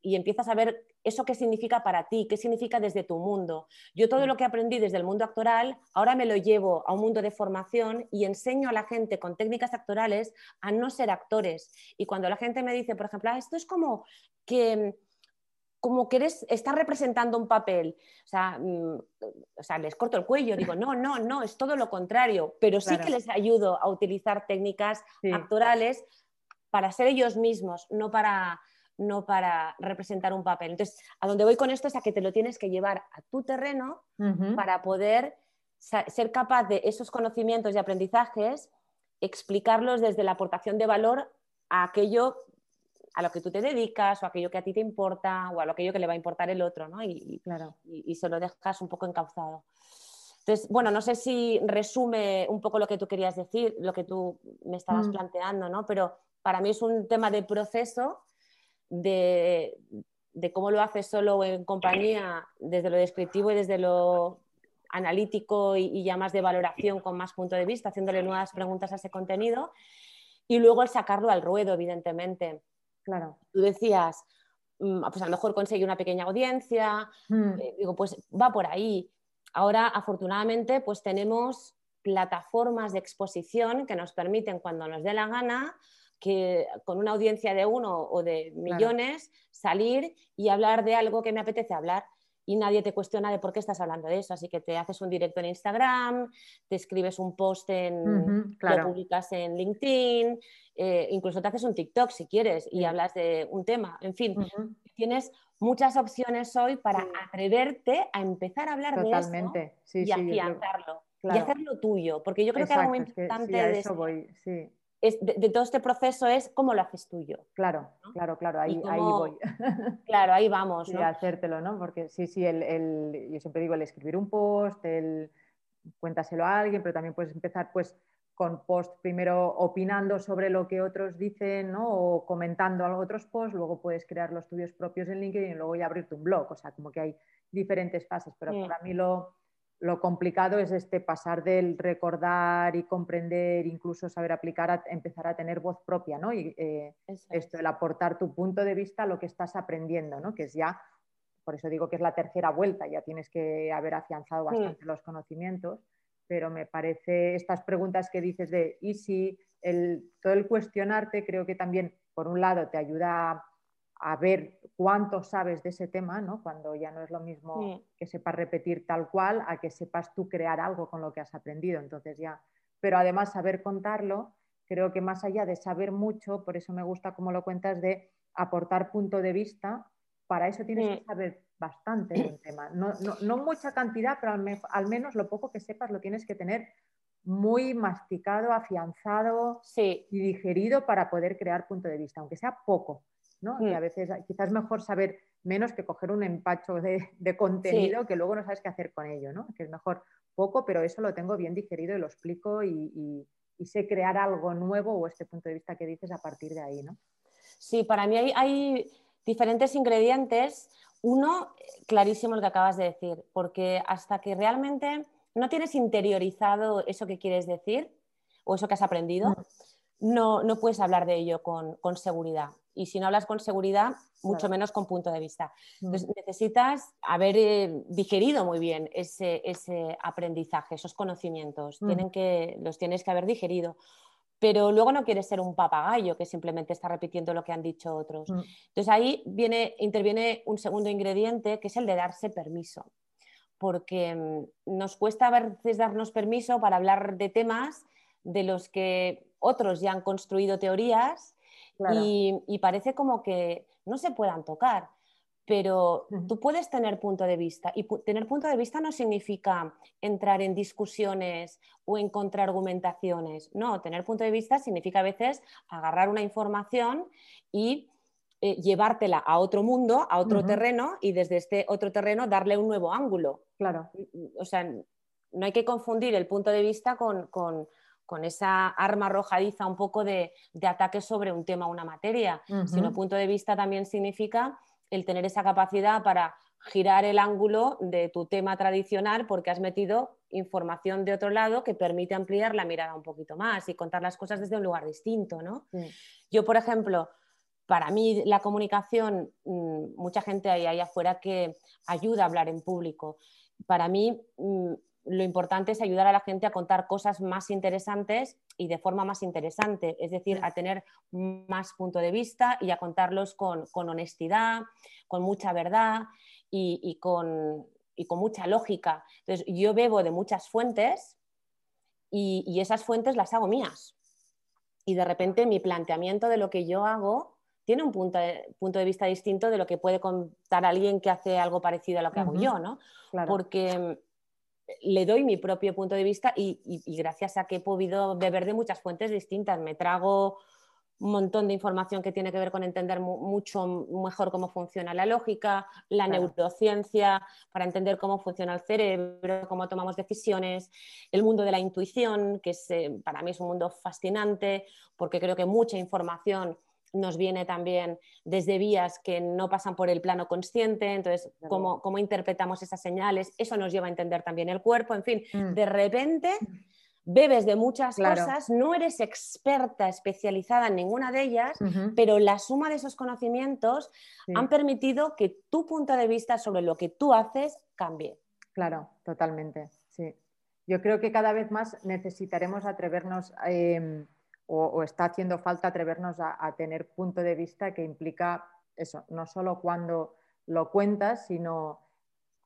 Speaker 2: empiezas a ver eso qué significa para ti, qué significa desde tu mundo. Yo todo lo que aprendí desde el mundo actoral, ahora me lo llevo a un mundo de formación y enseño a la gente con técnicas actorales a no ser actores. Y cuando la gente me dice, por ejemplo, ah, esto es como que como que eres, estás representando un papel. O sea, mm, o sea, les corto el cuello, digo, no, no, no, es todo lo contrario, pero sí que les ayudo a utilizar técnicas actorales para ser ellos mismos, no para, no para representar un papel. Entonces, a donde voy con esto es a que te lo tienes que llevar a tu terreno para poder ser capaz de esos conocimientos y aprendizajes, explicarlos desde la aportación de valor a aquello a lo que tú te dedicas o aquello que a ti te importa o a aquello que le va a importar el otro, ¿no? Y, claro. y, y se lo dejas un poco encauzado. Entonces, bueno, no sé si resume un poco lo que tú querías decir, lo que tú me estabas mm. planteando, ¿no? Pero para mí es un tema de proceso de, cómo lo haces solo en compañía, desde lo descriptivo y desde lo analítico y, ya más de valoración con más punto de vista, haciéndole nuevas preguntas a ese contenido. Y luego el sacarlo al ruedo, evidentemente. Claro. Tú decías, mm, pues a lo mejor conseguí una pequeña audiencia, hmm. eh, digo, pues va por ahí. Ahora, afortunadamente, pues tenemos plataformas de exposición que nos permiten, cuando nos dé la gana, que con una audiencia de uno o de millones salir y hablar de algo que me apetece hablar y nadie te cuestiona de por qué estás hablando de eso. Así que te haces un directo en Instagram, te escribes un post en, lo publicas en LinkedIn, eh, incluso te haces un TikTok si quieres y hablas de un tema. En fin, tienes muchas opciones hoy para atreverte a empezar a hablar de eso y afianzarlo. Y hacerlo tuyo, porque yo creo que algo muy importante de
Speaker 1: eso voy, sí
Speaker 2: de, todo este proceso es cómo lo haces tuyo.
Speaker 1: Claro, claro, claro, ahí, ahí voy.
Speaker 2: Claro, ahí vamos.
Speaker 1: ¿no? hacértelo, ¿no? Porque sí, sí, el, el, yo siempre digo el escribir un post, el cuéntaselo a alguien, pero también puedes empezar pues con post primero opinando sobre lo que otros dicen ¿no? o comentando algo otros posts, luego puedes crear los tuyos propios en LinkedIn y luego ya abrirte un blog, o sea, como que hay diferentes fases, pero para mí lo, lo complicado es este pasar del recordar y comprender, incluso saber aplicar, a empezar a tener voz propia, ¿no? Y eh, esto, el aportar tu punto de vista a lo que estás aprendiendo, ¿no? Que es ya, por eso digo que es la tercera vuelta, ya tienes que haber afianzado mm. bastante los conocimientos, pero me parece estas preguntas que dices de, ¿y si el, todo el cuestionarte creo que también, por un lado, te ayuda a a ver cuánto sabes de ese tema, ¿no? cuando ya no es lo mismo que sepas repetir tal cual a que sepas tú crear algo con lo que has aprendido. Entonces ya, pero además saber contarlo, creo que más allá de saber mucho, por eso me gusta como lo cuentas de aportar punto de vista, para eso tienes que saber bastante del tema. No, no, mucha cantidad, pero al, menos lo poco que sepas lo tienes que tener muy masticado, afianzado y digerido para poder crear punto de vista, aunque sea poco y mm. a veces quizás es mejor saber menos que coger un empacho de, contenido que luego no sabes qué hacer con ello, ¿no? Que es mejor poco, pero eso lo tengo bien digerido y lo explico y, sé crear algo nuevo o este punto de vista que dices a partir de ahí, ¿no?
Speaker 2: Sí, para mí hay, diferentes ingredientes. Uno, clarísimo lo que acabas de decir, porque hasta que realmente no tienes interiorizado eso que quieres decir, o eso que has aprendido, mm. no, no puedes hablar de ello con, seguridad. Y si no hablas con seguridad, mucho menos con punto de vista. Mm. Entonces, necesitas haber eh, digerido muy bien ese, ese, aprendizaje, esos conocimientos. Mm. Tienen que, los tienes que haber digerido pero luego no quieres ser un papagayo que simplemente está repitiendo lo que han dicho otros. Entonces ahí viene, interviene un segundo ingrediente que es el de darse permiso porque mm, nos cuesta a veces darnos permiso para hablar de temas de los que otros ya han construido teorías y, parece como que no se puedan tocar. Pero tú puedes tener punto de vista y tener punto de vista no significa entrar en discusiones o en contraargumentaciones. No, tener punto de vista significa a veces agarrar una información y eh, llevártela a otro mundo, a otro terreno y desde este otro terreno darle un nuevo ángulo.
Speaker 1: Claro.
Speaker 2: O sea, no hay que confundir el punto de vista con, esa arma arrojadiza un poco de, ataque sobre un tema o una materia, sino punto de vista también significa el tener esa capacidad para girar el ángulo de tu tema tradicional porque has metido información de otro lado que permite ampliar la mirada un poquito más y contar las cosas desde un lugar distinto, ¿no? Yo, por ejemplo, para mí la comunicación, mm, mucha gente hay ahí afuera que ayuda a hablar en público. Para mí mm, lo importante es ayudar a la gente a contar cosas más interesantes y de forma más interesante, es decir, a tener más punto de vista y a contarlos con, honestidad, con mucha verdad y, con, mucha lógica. Entonces, yo bebo de muchas fuentes y, y esas fuentes las hago mías. Y de repente mi planteamiento de lo que yo hago tiene un punto de, punto de vista distinto de lo que puede contar alguien que hace algo parecido a lo que hago yo, ¿no? Porque mm, le doy mi propio punto de vista y, gracias a que he podido beber de muchas fuentes distintas, me trago un montón de información que tiene que ver con entender mucho mejor cómo funciona la lógica, la neurociencia, para entender cómo funciona el cerebro, cómo tomamos decisiones, el mundo de la intuición, que es, eh, para mí es un mundo fascinante porque creo que mucha información nos viene también desde vías que no pasan por el plano consciente, entonces cómo, cómo interpretamos esas señales, eso nos lleva a entender también el cuerpo, en fin, mm. de repente bebes de muchas cosas, no eres experta especializada en ninguna de ellas, pero la suma de esos conocimientos han permitido que tu punto de vista sobre lo que tú haces cambie.
Speaker 1: Claro, totalmente, sí. Yo creo que cada vez más necesitaremos atrevernos em, o, está haciendo falta atrevernos a, tener punto de vista que implica eso, no solo cuando lo cuentas, sino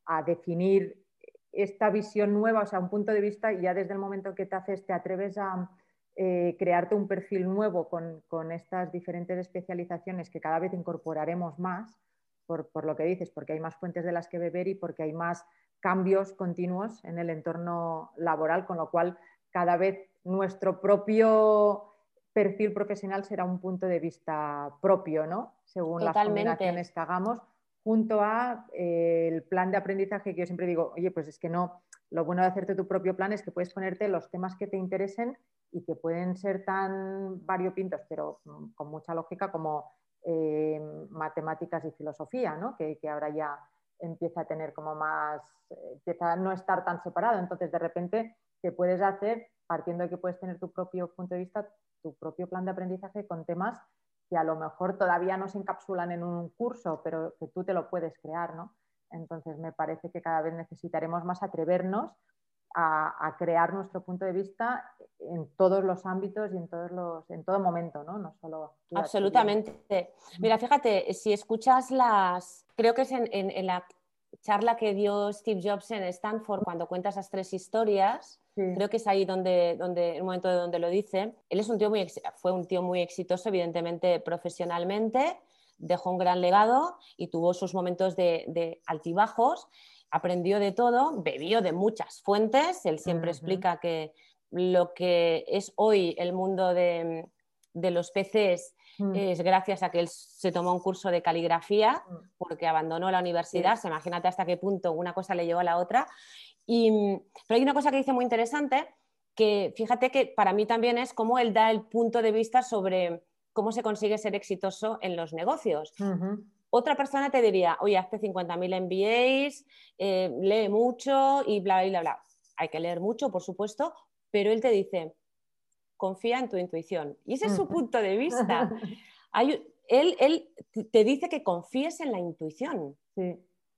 Speaker 1: a definir esta visión nueva, o sea, un punto de vista, y ya desde el momento que te haces, te atreves a eh, crearte un perfil nuevo con, estas diferentes especializaciones que cada vez incorporaremos más, por, por, lo que dices, porque hay más fuentes de las que beber y porque hay más cambios continuos en el entorno laboral, con lo cual cada vez nuestro propio perfil profesional será un punto de vista propio, ¿no? Según las combinaciones que hagamos, junto a eh, el plan de aprendizaje que yo siempre digo, oye, pues es que no, lo bueno de hacerte tu propio plan es que puedes ponerte los temas que te interesen y que pueden ser tan variopintos, pero mm, con mucha lógica como eh, matemáticas y filosofía, ¿no? Que, que, ahora ya empieza a tener como más, eh, empieza a no estar tan separado. Entonces, de repente, te puedes hacer, partiendo de que puedes tener tu propio punto de vista, tu propio plan de aprendizaje con temas que a lo mejor todavía no se encapsulan en un curso, pero que tú te lo puedes crear, ¿no? Entonces me parece que cada vez necesitaremos más atrevernos a, crear nuestro punto de vista en todos los ámbitos y en todos los, en todo momento, ¿no? No solo.
Speaker 2: Absolutamente. Mira, fíjate, si escuchas las, creo que es en, la charla que dio Steve Jobs en Stanford cuando cuenta esas tres historias, Creo que es ahí donde, donde, el momento de donde lo dice. Él es un tío muy, fue un tío muy exitoso, evidentemente profesionalmente, dejó un gran legado y tuvo sus momentos de, altibajos, aprendió de todo, bebió de muchas fuentes. Él siempre explica que lo que es hoy el mundo de, los peces mm. es gracias a que él se tomó un curso de caligrafía mm. porque abandonó la universidad. Imagínate hasta qué punto una cosa le llevó a la otra. Pero hay una cosa que dice muy interesante, que fíjate que para mí también es cómo él da el punto de vista sobre cómo se consigue ser exitoso en los negocios. Otra persona te diría, oye, hazte 50.000 MBAs, eh, lee mucho y bla, bla, bla. Hay que leer mucho, por supuesto, pero él te dice, confía en tu intuición. Y ese es su punto de vista. él, él, te dice que confíes en la intuición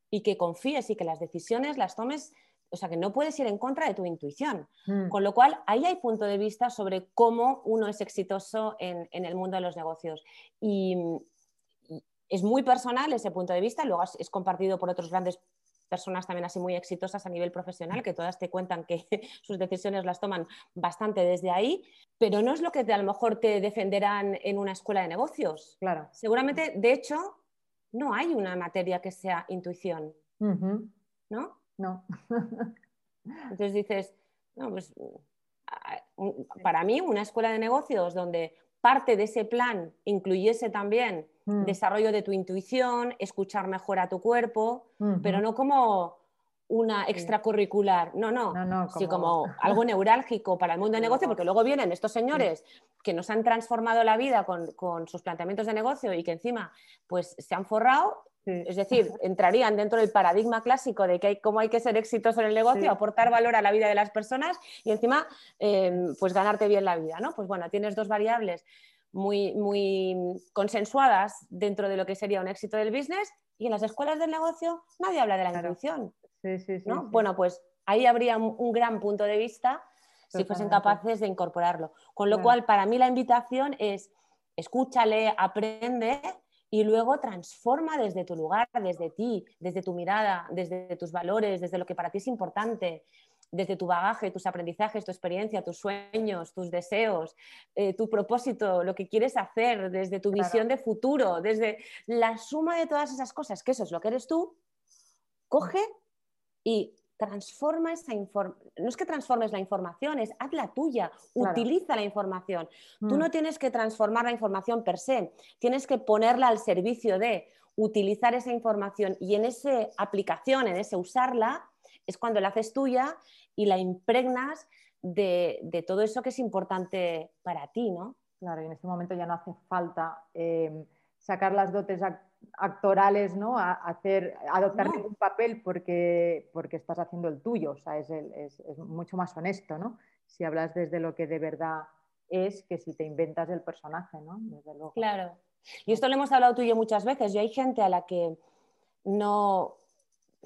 Speaker 2: y que confíes y que las decisiones las tomes, o sea, que no puedes ir en contra de tu intuición. Mm. Con lo cual, ahí hay punto de vista sobre cómo uno es exitoso en, en el mundo de los negocios. Y, es muy personal ese punto de vista, luego es compartido por otros grandes personas también así muy exitosas a nivel profesional, que todas te cuentan que sus decisiones las toman bastante desde ahí, pero no es lo que a lo mejor te defenderán en una escuela de negocios.
Speaker 1: Claro.
Speaker 2: Seguramente, de hecho, no hay una materia que sea intuición,
Speaker 1: ¿no? No.
Speaker 2: Entonces dices, no, pues para mí una escuela de negocios donde parte de ese plan incluyese también mm. desarrollo de tu intuición, escuchar mejor a tu cuerpo, pero no como una extracurricular, no, no, no, como... como algo neurálgico para el mundo de negocio, porque luego vienen estos señores que nos han transformado la vida con, con, sus planteamientos de negocio y que encima pues se han forrado es decir, entrarían dentro del paradigma clásico de que hay, cómo hay que ser exitoso en el negocio, aportar valor a la vida de las personas y encima em, pues ganarte bien la vida. ¿no? Pues bueno, tienes dos variables muy, muy consensuadas dentro de lo que sería un éxito del business y en las escuelas del negocio nadie habla de la intuición. ¿no? Bueno, pues ahí habría un, gran punto de vista si fuesen capaces de incorporarlo. Con lo cual, para mí la invitación es escúchale, aprende y luego transforma desde tu lugar, desde ti, desde tu mirada, desde tus valores, desde lo que para ti es importante, desde tu bagaje, tus aprendizajes, tu experiencia, tus sueños, tus deseos, eh, tu propósito, lo que quieres hacer, desde tu visión de futuro, desde la suma de todas esas cosas, que eso es lo que eres tú, coge y transforma esa información, no es que transformes la información, es hazla tuya, utiliza la información. Tú mm. no tienes que transformar la información per se, tienes que ponerla al servicio de utilizar esa información y en esa aplicación, en ese usarla, es cuando la haces tuya y la impregnas de, todo eso que es importante para ti, ¿no?
Speaker 1: Claro, y en este momento ya no hace falta eh, sacar las dotes actorales, ¿no? A hacer, adoptar un papel porque, porque estás haciendo el tuyo, o sea, es, mucho más honesto, ¿no? Si hablas desde lo que de verdad es que si te inventas el personaje, ¿no?
Speaker 2: Claro. Y esto lo hemos hablado tú y yo muchas veces. Yo hay gente a la que no,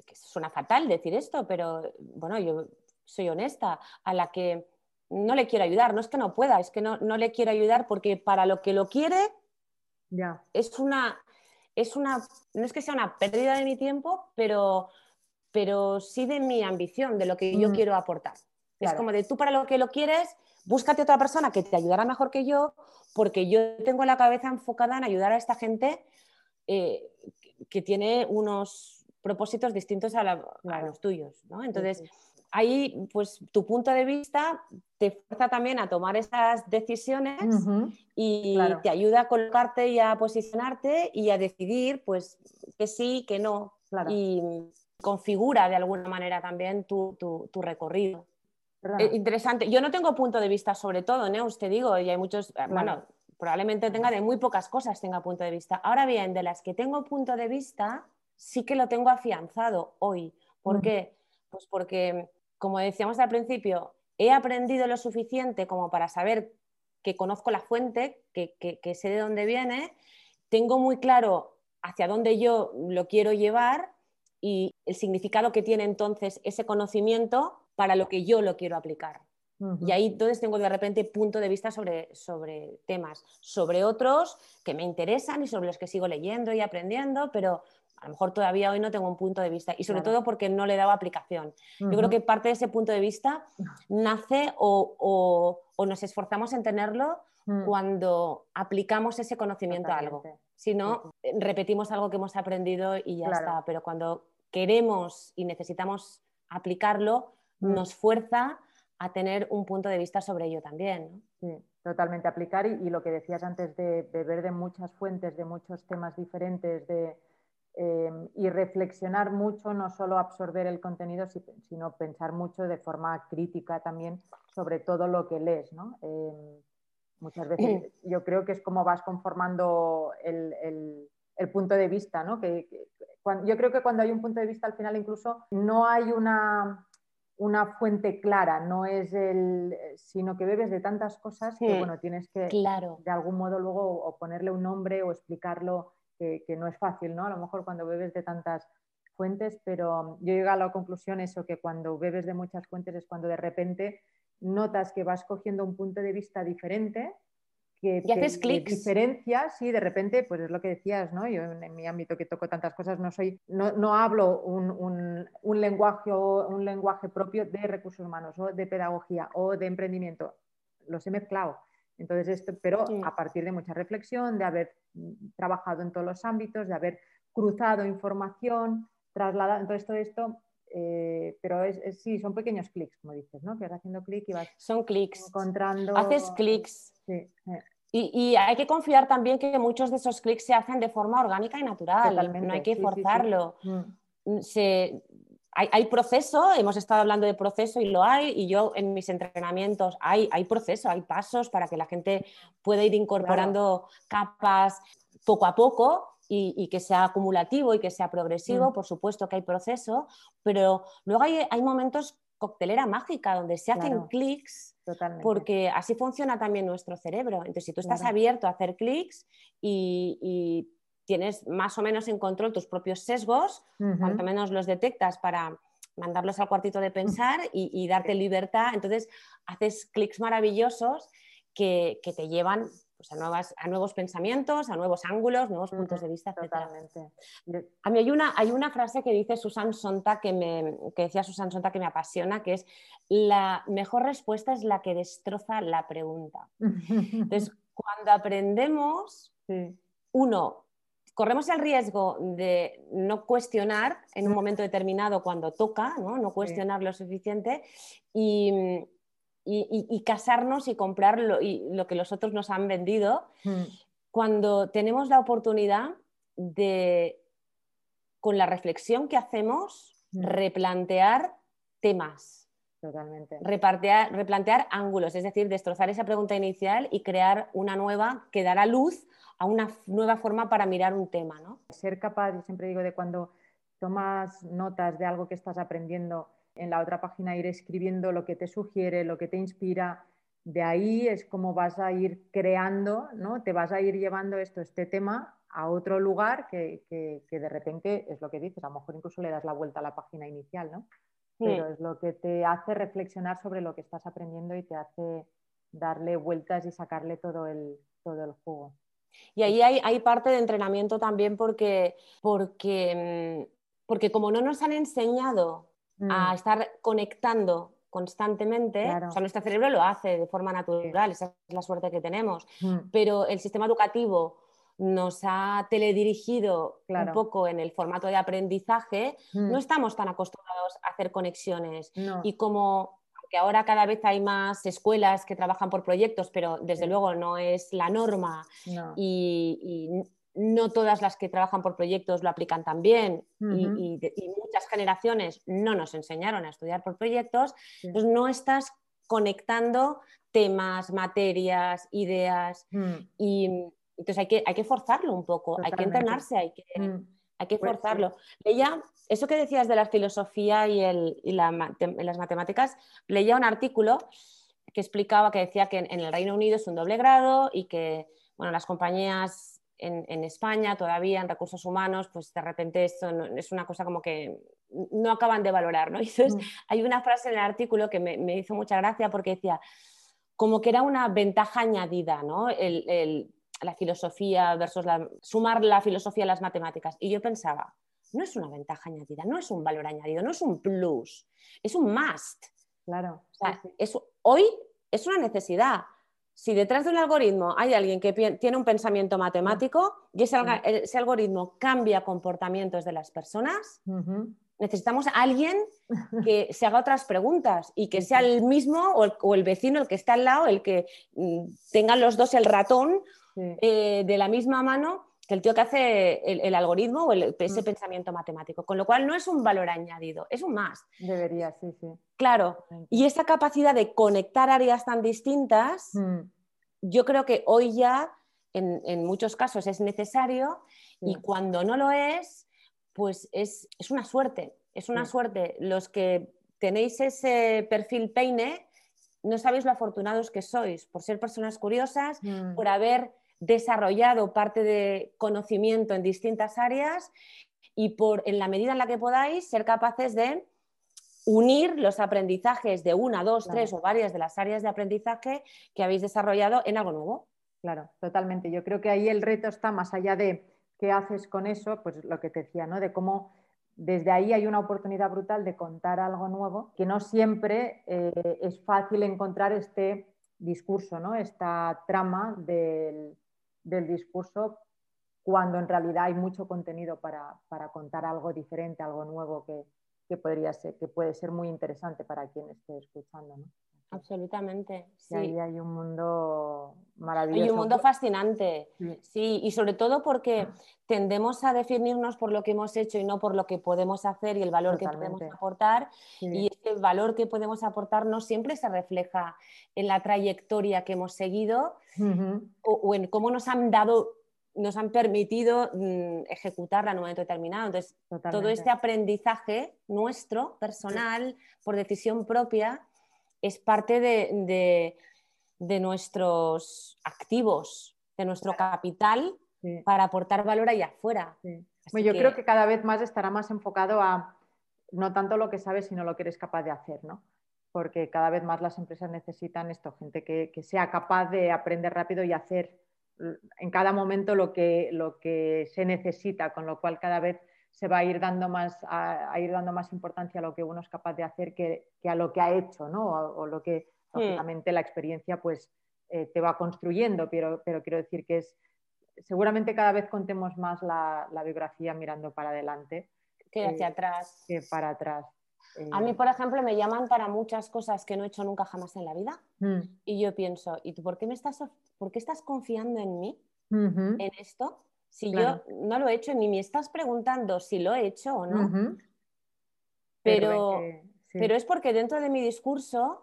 Speaker 2: que suena fatal decir esto, pero bueno, yo soy honesta, a la que no le quiero ayudar. No es que no pueda, es que no, no le quiero ayudar porque para lo que lo quiere
Speaker 1: ya.
Speaker 2: es una es una, no es que sea una pérdida de mi tiempo, pero, pero sí de mi ambición, de lo que yo mm. quiero aportar. Es como de tú para lo que lo quieres, búscate otra persona que te ayudará mejor que yo, porque yo tengo la cabeza enfocada en ayudar a esta gente eh, que tiene unos propósitos distintos a, los tuyos. ¿no? Entonces, ahí pues tu punto de vista te fuerza también a tomar esas decisiones y te ayuda a colocarte y a posicionarte y a decidir pues que sí, que no. Y configura de alguna manera también tu, recorrido. Eh, interesante. Yo no tengo punto de vista sobre todo, ¿no? Usted digo, y hay muchos, eh, bueno, probablemente tenga de muy pocas cosas tenga punto de vista. Ahora bien, de las que tengo punto de vista, sí que lo tengo afianzado hoy. ¿Por qué? Pues porque como decíamos al principio, he aprendido lo suficiente como para saber que conozco la fuente, que, sé de dónde viene, tengo muy claro hacia dónde yo lo quiero llevar y el significado que tiene entonces ese conocimiento para lo que yo lo quiero aplicar. Y ahí entonces tengo de repente punto de vista sobre, sobre temas, sobre otros que me interesan y sobre los que sigo leyendo y aprendiendo, pero a lo mejor todavía hoy no tengo un punto de vista y sobre todo porque no le he dado aplicación. Yo creo que parte de ese punto de vista nace o, nos esforzamos en tenerlo mm. cuando aplicamos ese conocimiento a algo. Si no, repetimos algo que hemos aprendido y ya está. Pero cuando queremos y necesitamos aplicarlo, mm. nos fuerza a tener un punto de vista sobre ello también.
Speaker 1: Sí, totalmente aplicar y, lo que decías antes de beber de muchas fuentes, de muchos temas diferentes, de Em, y reflexionar mucho, no solo absorber el contenido, sino pensar mucho de forma crítica también sobre todo lo que lees. ¿no? Em, muchas veces yo creo que es como vas conformando el, el, punto de vista. ¿no? Que, yo creo que cuando hay un punto de vista al final incluso no hay una una fuente clara, no es el, sino que bebes de tantas cosas que bueno, tienes que
Speaker 2: claro.
Speaker 1: de algún modo luego o ponerle un nombre o explicarlo, que, no es fácil, ¿no? A lo mejor cuando bebes de tantas fuentes, pero yo llego a la conclusión eso, que cuando bebes de muchas fuentes es cuando de repente notas que vas cogiendo un punto de vista diferente que,
Speaker 2: y haces clics.
Speaker 1: diferencias y de repente, pues es lo que decías, ¿no? Yo en, mi ámbito que toco tantas cosas no soy, no, no hablo un, un, un, lenguaje un lenguaje propio de recursos humanos o de pedagogía o de emprendimiento. Los he mezclado. Entonces, esto, pero a partir de mucha reflexión, de haber trabajado en todos los ámbitos, de haber cruzado información, trasladado, entonces todo esto eh, pero es, sí, son pequeños clics, como dices, ¿no? Que vas haciendo clic y vas
Speaker 2: son clics.
Speaker 1: encontrando.
Speaker 2: Haces clics. Y, hay que confiar también que muchos de esos clics se hacen de forma orgánica y natural. No hay que forzarlo. Mm. Hay, proceso, hemos estado hablando de proceso y lo hay, y yo en mis entrenamientos hay, hay proceso, hay pasos para que la gente pueda ir incorporando capas poco a poco y, que sea acumulativo y que sea progresivo, mm. por supuesto que hay proceso, pero luego hay, hay momentos coctelera mágica donde se hacen clics porque así funciona también nuestro cerebro. Entonces, si tú estás abierto a hacer clics y, tienes más o menos en control tus propios sesgos, cuanto menos los detectas para mandarlos al cuartito de pensar y, darte libertad, entonces haces clics maravillosos que, que te llevan pues, a, nuevas, a nuevos pensamientos, a nuevos ángulos, nuevos puntos de vista,
Speaker 1: Totalmente.
Speaker 2: A mí hay una, hay una frase que dice Susan Sonta que, me, que decía Susan Sonta que me apasiona, que es la mejor respuesta es la que destroza la pregunta. Entonces, cuando aprendemos, uno, corremos el riesgo de no cuestionar en un momento determinado cuando toca, no, no cuestionar lo suficiente y, y, casarnos y comprar lo, que los otros nos han vendido, hmm. cuando tenemos la oportunidad de, con la reflexión que hacemos, hmm. replantear temas.
Speaker 1: Totalmente.
Speaker 2: replantear ángulos, es decir, destrozar esa pregunta inicial y crear una nueva que dará luz a una nueva forma para mirar un tema. ¿no?
Speaker 1: Ser capaz, yo siempre digo, de cuando tomas notas de algo que estás aprendiendo, en la otra página ir escribiendo lo que te sugiere, lo que te inspira. De ahí es como vas a ir creando, ¿no? Te vas a ir llevando esto, este tema a otro lugar que, de repente es lo que dices, a lo mejor incluso le das la vuelta a la página inicial, ¿no? Pero es lo que te hace reflexionar sobre lo que estás aprendiendo y te hace darle vueltas y sacarle todo el, todo el juego.
Speaker 2: Y ahí hay, hay parte de entrenamiento también porque, porque, mm, porque como no nos han enseñado a mm. estar conectando constantemente, o sea, nuestro cerebro lo hace de forma natural, esa es la suerte que tenemos, mm. pero el sistema educativo nos ha teledirigido un poco en el formato de aprendizaje, mm. no estamos tan acostumbrados a hacer conexiones. Y como que ahora cada vez hay más escuelas que trabajan por proyectos, pero desde luego no es la norma y, no todas las que trabajan por proyectos lo aplican tan bien y, muchas generaciones no nos enseñaron a estudiar por proyectos, pues no estás conectando temas, materias, ideas mm. y entonces hay que, hay que forzarlo un poco, hay que entrenarse, hay que, mm. hay que pues forzarlo. Leía, eso que decías de la filosofía y, el, y las matemáticas, leía un artículo que explicaba, que decía que en el Reino Unido es un doble grado y que bueno, las compañías en, España todavía en recursos humanos, pues de repente esto es una cosa como que no acaban de valorar, ¿no? entonces mm. hay una frase en el artículo que me, hizo mucha gracia porque decía como que era una ventaja añadida, ¿no? La filosofía versus la, sumar la filosofía a las matemáticas. Y yo pensaba, no es una ventaja añadida, no es un valor añadido, no es un plus, es un must.
Speaker 1: Claro.
Speaker 2: hoy es una necesidad si detrás de un algoritmo hay alguien que tiene un pensamiento matemático y ese, algoritmo cambia comportamientos de las personas, necesitamos a alguien que se haga otras preguntas y que sea el mismo o el, vecino, el que está al lado, el que mm, tengan los dos el ratón eh, de la misma mano que el tío que hace el, algoritmo o ese mm. pensamiento matemático. Con lo cual no es un valor añadido, es un más.
Speaker 1: Debería, sí, sí.
Speaker 2: Claro. Y esa capacidad de conectar áreas tan distintas, mm. yo creo que hoy ya en, muchos casos es necesario y cuando no lo es, pues es, una suerte. Es una suerte los que tenéis ese perfil peine, no sabéis lo afortunados que sois por ser personas curiosas,
Speaker 1: Mm.
Speaker 2: por haber desarrollado parte de conocimiento en distintas áreas y por, en la medida en la que podáis, ser capaces de unir los aprendizajes de una, dos,
Speaker 1: Claro.
Speaker 2: tres o varias de las áreas de aprendizaje que habéis desarrollado en algo nuevo.
Speaker 1: Claro, totalmente. Yo creo que ahí el reto está más allá de qué haces con eso, pues lo que te decía, ¿no? De cómo desde ahí hay una oportunidad brutal de contar algo nuevo, que no siempre eh, es fácil encontrar este discurso, ¿no? Esta trama del, del discurso cuando en realidad hay mucho contenido para, para contar algo diferente, algo nuevo que, que podría ser, que puede ser muy interesante para quien esté escuchando.
Speaker 2: Absolutamente.
Speaker 1: Y
Speaker 2: Sí.
Speaker 1: ahí hay un mundo maravilloso.
Speaker 2: Hay un mundo fascinante.
Speaker 1: Sí.
Speaker 2: Sí, y sobre todo porque tendemos a definirnos por lo que hemos hecho y no por lo que podemos hacer y el valor que podemos aportar.
Speaker 1: Sí.
Speaker 2: Y ese valor que podemos aportar no siempre se refleja en la trayectoria que hemos seguido o, o en cómo nos han dado, nos han permitido mm, ejecutarla en un momento determinado. Entonces, todo
Speaker 1: Totalmente.
Speaker 2: este aprendizaje nuestro, personal, por decisión propia, es parte de, de- de nuestros activos, de nuestro capital
Speaker 1: Sí,
Speaker 2: para aportar valor ahí afuera.
Speaker 1: sí. Bueno, yo
Speaker 2: que-
Speaker 1: creo que cada vez más estará más enfocado a no tanto lo que sabes, sino lo que eres capaz de hacer, ¿no? Porque cada vez más las empresas necesitan esto, gente que, que sea capaz de aprender rápido y hacer l- en cada momento lo que, lo que se necesita, con lo cual cada vez se va a ir dando más, a, a ir dando más importancia a lo que uno es capaz de hacer que, que a lo que ha hecho, ¿no? O, o lo que, lógicamente, la experiencia pues eh, te va construyendo, pero, pero quiero decir que es, seguramente cada vez contemos más la, la biografía mirando para adelante
Speaker 2: que hacia
Speaker 1: eh,
Speaker 2: atrás.
Speaker 1: que para atrás. Eh,
Speaker 2: A mí, por ejemplo, me llaman para muchas cosas que no he hecho nunca jamás en la vida
Speaker 1: mm,
Speaker 2: y yo pienso, ¿y tú por qué, me estás, por qué estás confiando en mí, en esto? Si
Speaker 1: Claro.
Speaker 2: yo no lo he hecho, ni me estás preguntando si lo he hecho o no, pero,
Speaker 1: ven que- sí.
Speaker 2: pero es porque dentro de mi discurso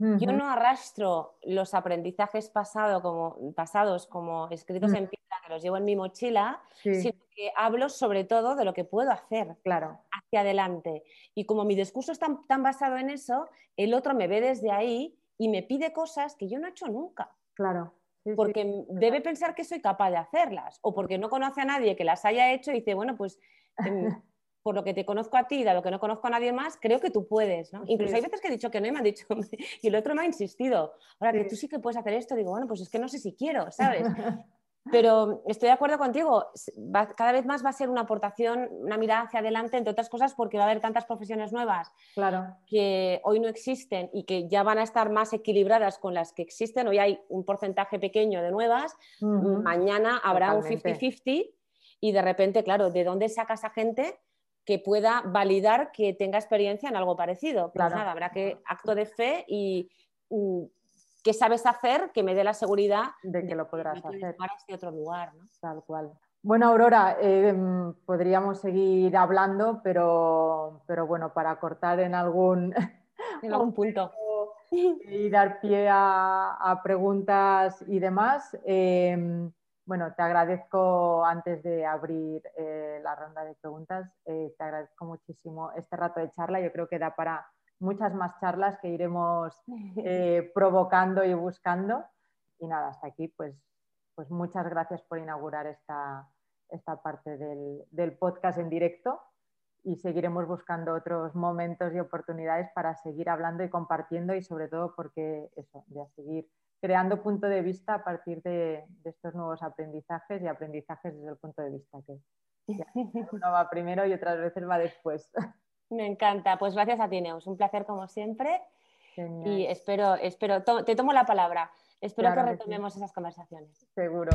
Speaker 2: Yo no arrastro los aprendizajes pasado como, pasados como escritos
Speaker 1: Mm.
Speaker 2: en piedra que los llevo en mi mochila,
Speaker 1: sí,
Speaker 2: sino que hablo sobre todo de lo que puedo hacer
Speaker 1: claro,
Speaker 2: hacia adelante. Y como mi discurso es tan, tan basado en eso, el otro me ve desde ahí y me pide cosas que yo no he hecho nunca,
Speaker 1: claro. Sí, sí.
Speaker 2: porque debe pensar que soy capaz de hacerlas, o porque no conoce a nadie que las haya hecho y dice, bueno, pues em, por lo que te conozco a ti, de lo que no conozco a nadie más, creo que tú puedes. ¿no? Incluso hay veces que he dicho que no y me han dicho, y el otro me ha insistido, ahora que tú sí que puedes hacer esto, digo, bueno, pues es que no sé si quiero, ¿sabes? Pero estoy de acuerdo contigo, va- cada vez más va a ser una aportación, una mirada hacia adelante, entre otras cosas, porque va a haber tantas profesiones nuevas
Speaker 1: claro,
Speaker 2: que hoy no existen y que ya van a estar más equilibradas con las que existen. Hoy hay un porcentaje pequeño de nuevas, mañana habrá
Speaker 1: Totalmente.
Speaker 2: un 50-50 y de repente, claro, ¿de dónde sacas a gente que pueda validar que tenga experiencia en algo parecido? Pues
Speaker 1: Claro.
Speaker 2: nada, habrá que acto de fe y mm, qué sabes hacer que me dé la seguridad
Speaker 1: de que lo podrás hacer.
Speaker 2: jugar a este otro lugar. ¿no?
Speaker 1: Tal cual. Bueno, Aurora, eh, mm, podríamos seguir hablando, pero, pero bueno, para cortar en algún
Speaker 2: En algún punto.
Speaker 1: y dar pie a, a preguntas y demás, eh, bueno, te agradezco antes de abrir eh, la ronda de preguntas, eh, te agradezco muchísimo este rato de charla. Yo creo que da para muchas más charlas que iremos eh, provocando y buscando. Y nada, hasta aquí, pues, pues muchas gracias por inaugurar esta, esta parte del, del podcast en directo y seguiremos buscando otros momentos y oportunidades para seguir hablando y compartiendo y sobre todo porque eso, de seguir creando punto de vista a partir de, de estos nuevos aprendizajes y aprendizajes desde el punto de vista que uno va primero y otras veces va después.
Speaker 2: Me encanta. Pues gracias a ti, Neus. Un placer como siempre.
Speaker 1: Genial,
Speaker 2: Y espero, espero, to- te tomo la palabra. Espero
Speaker 1: Claro que sí.
Speaker 2: retomemos esas conversaciones.
Speaker 1: seguro.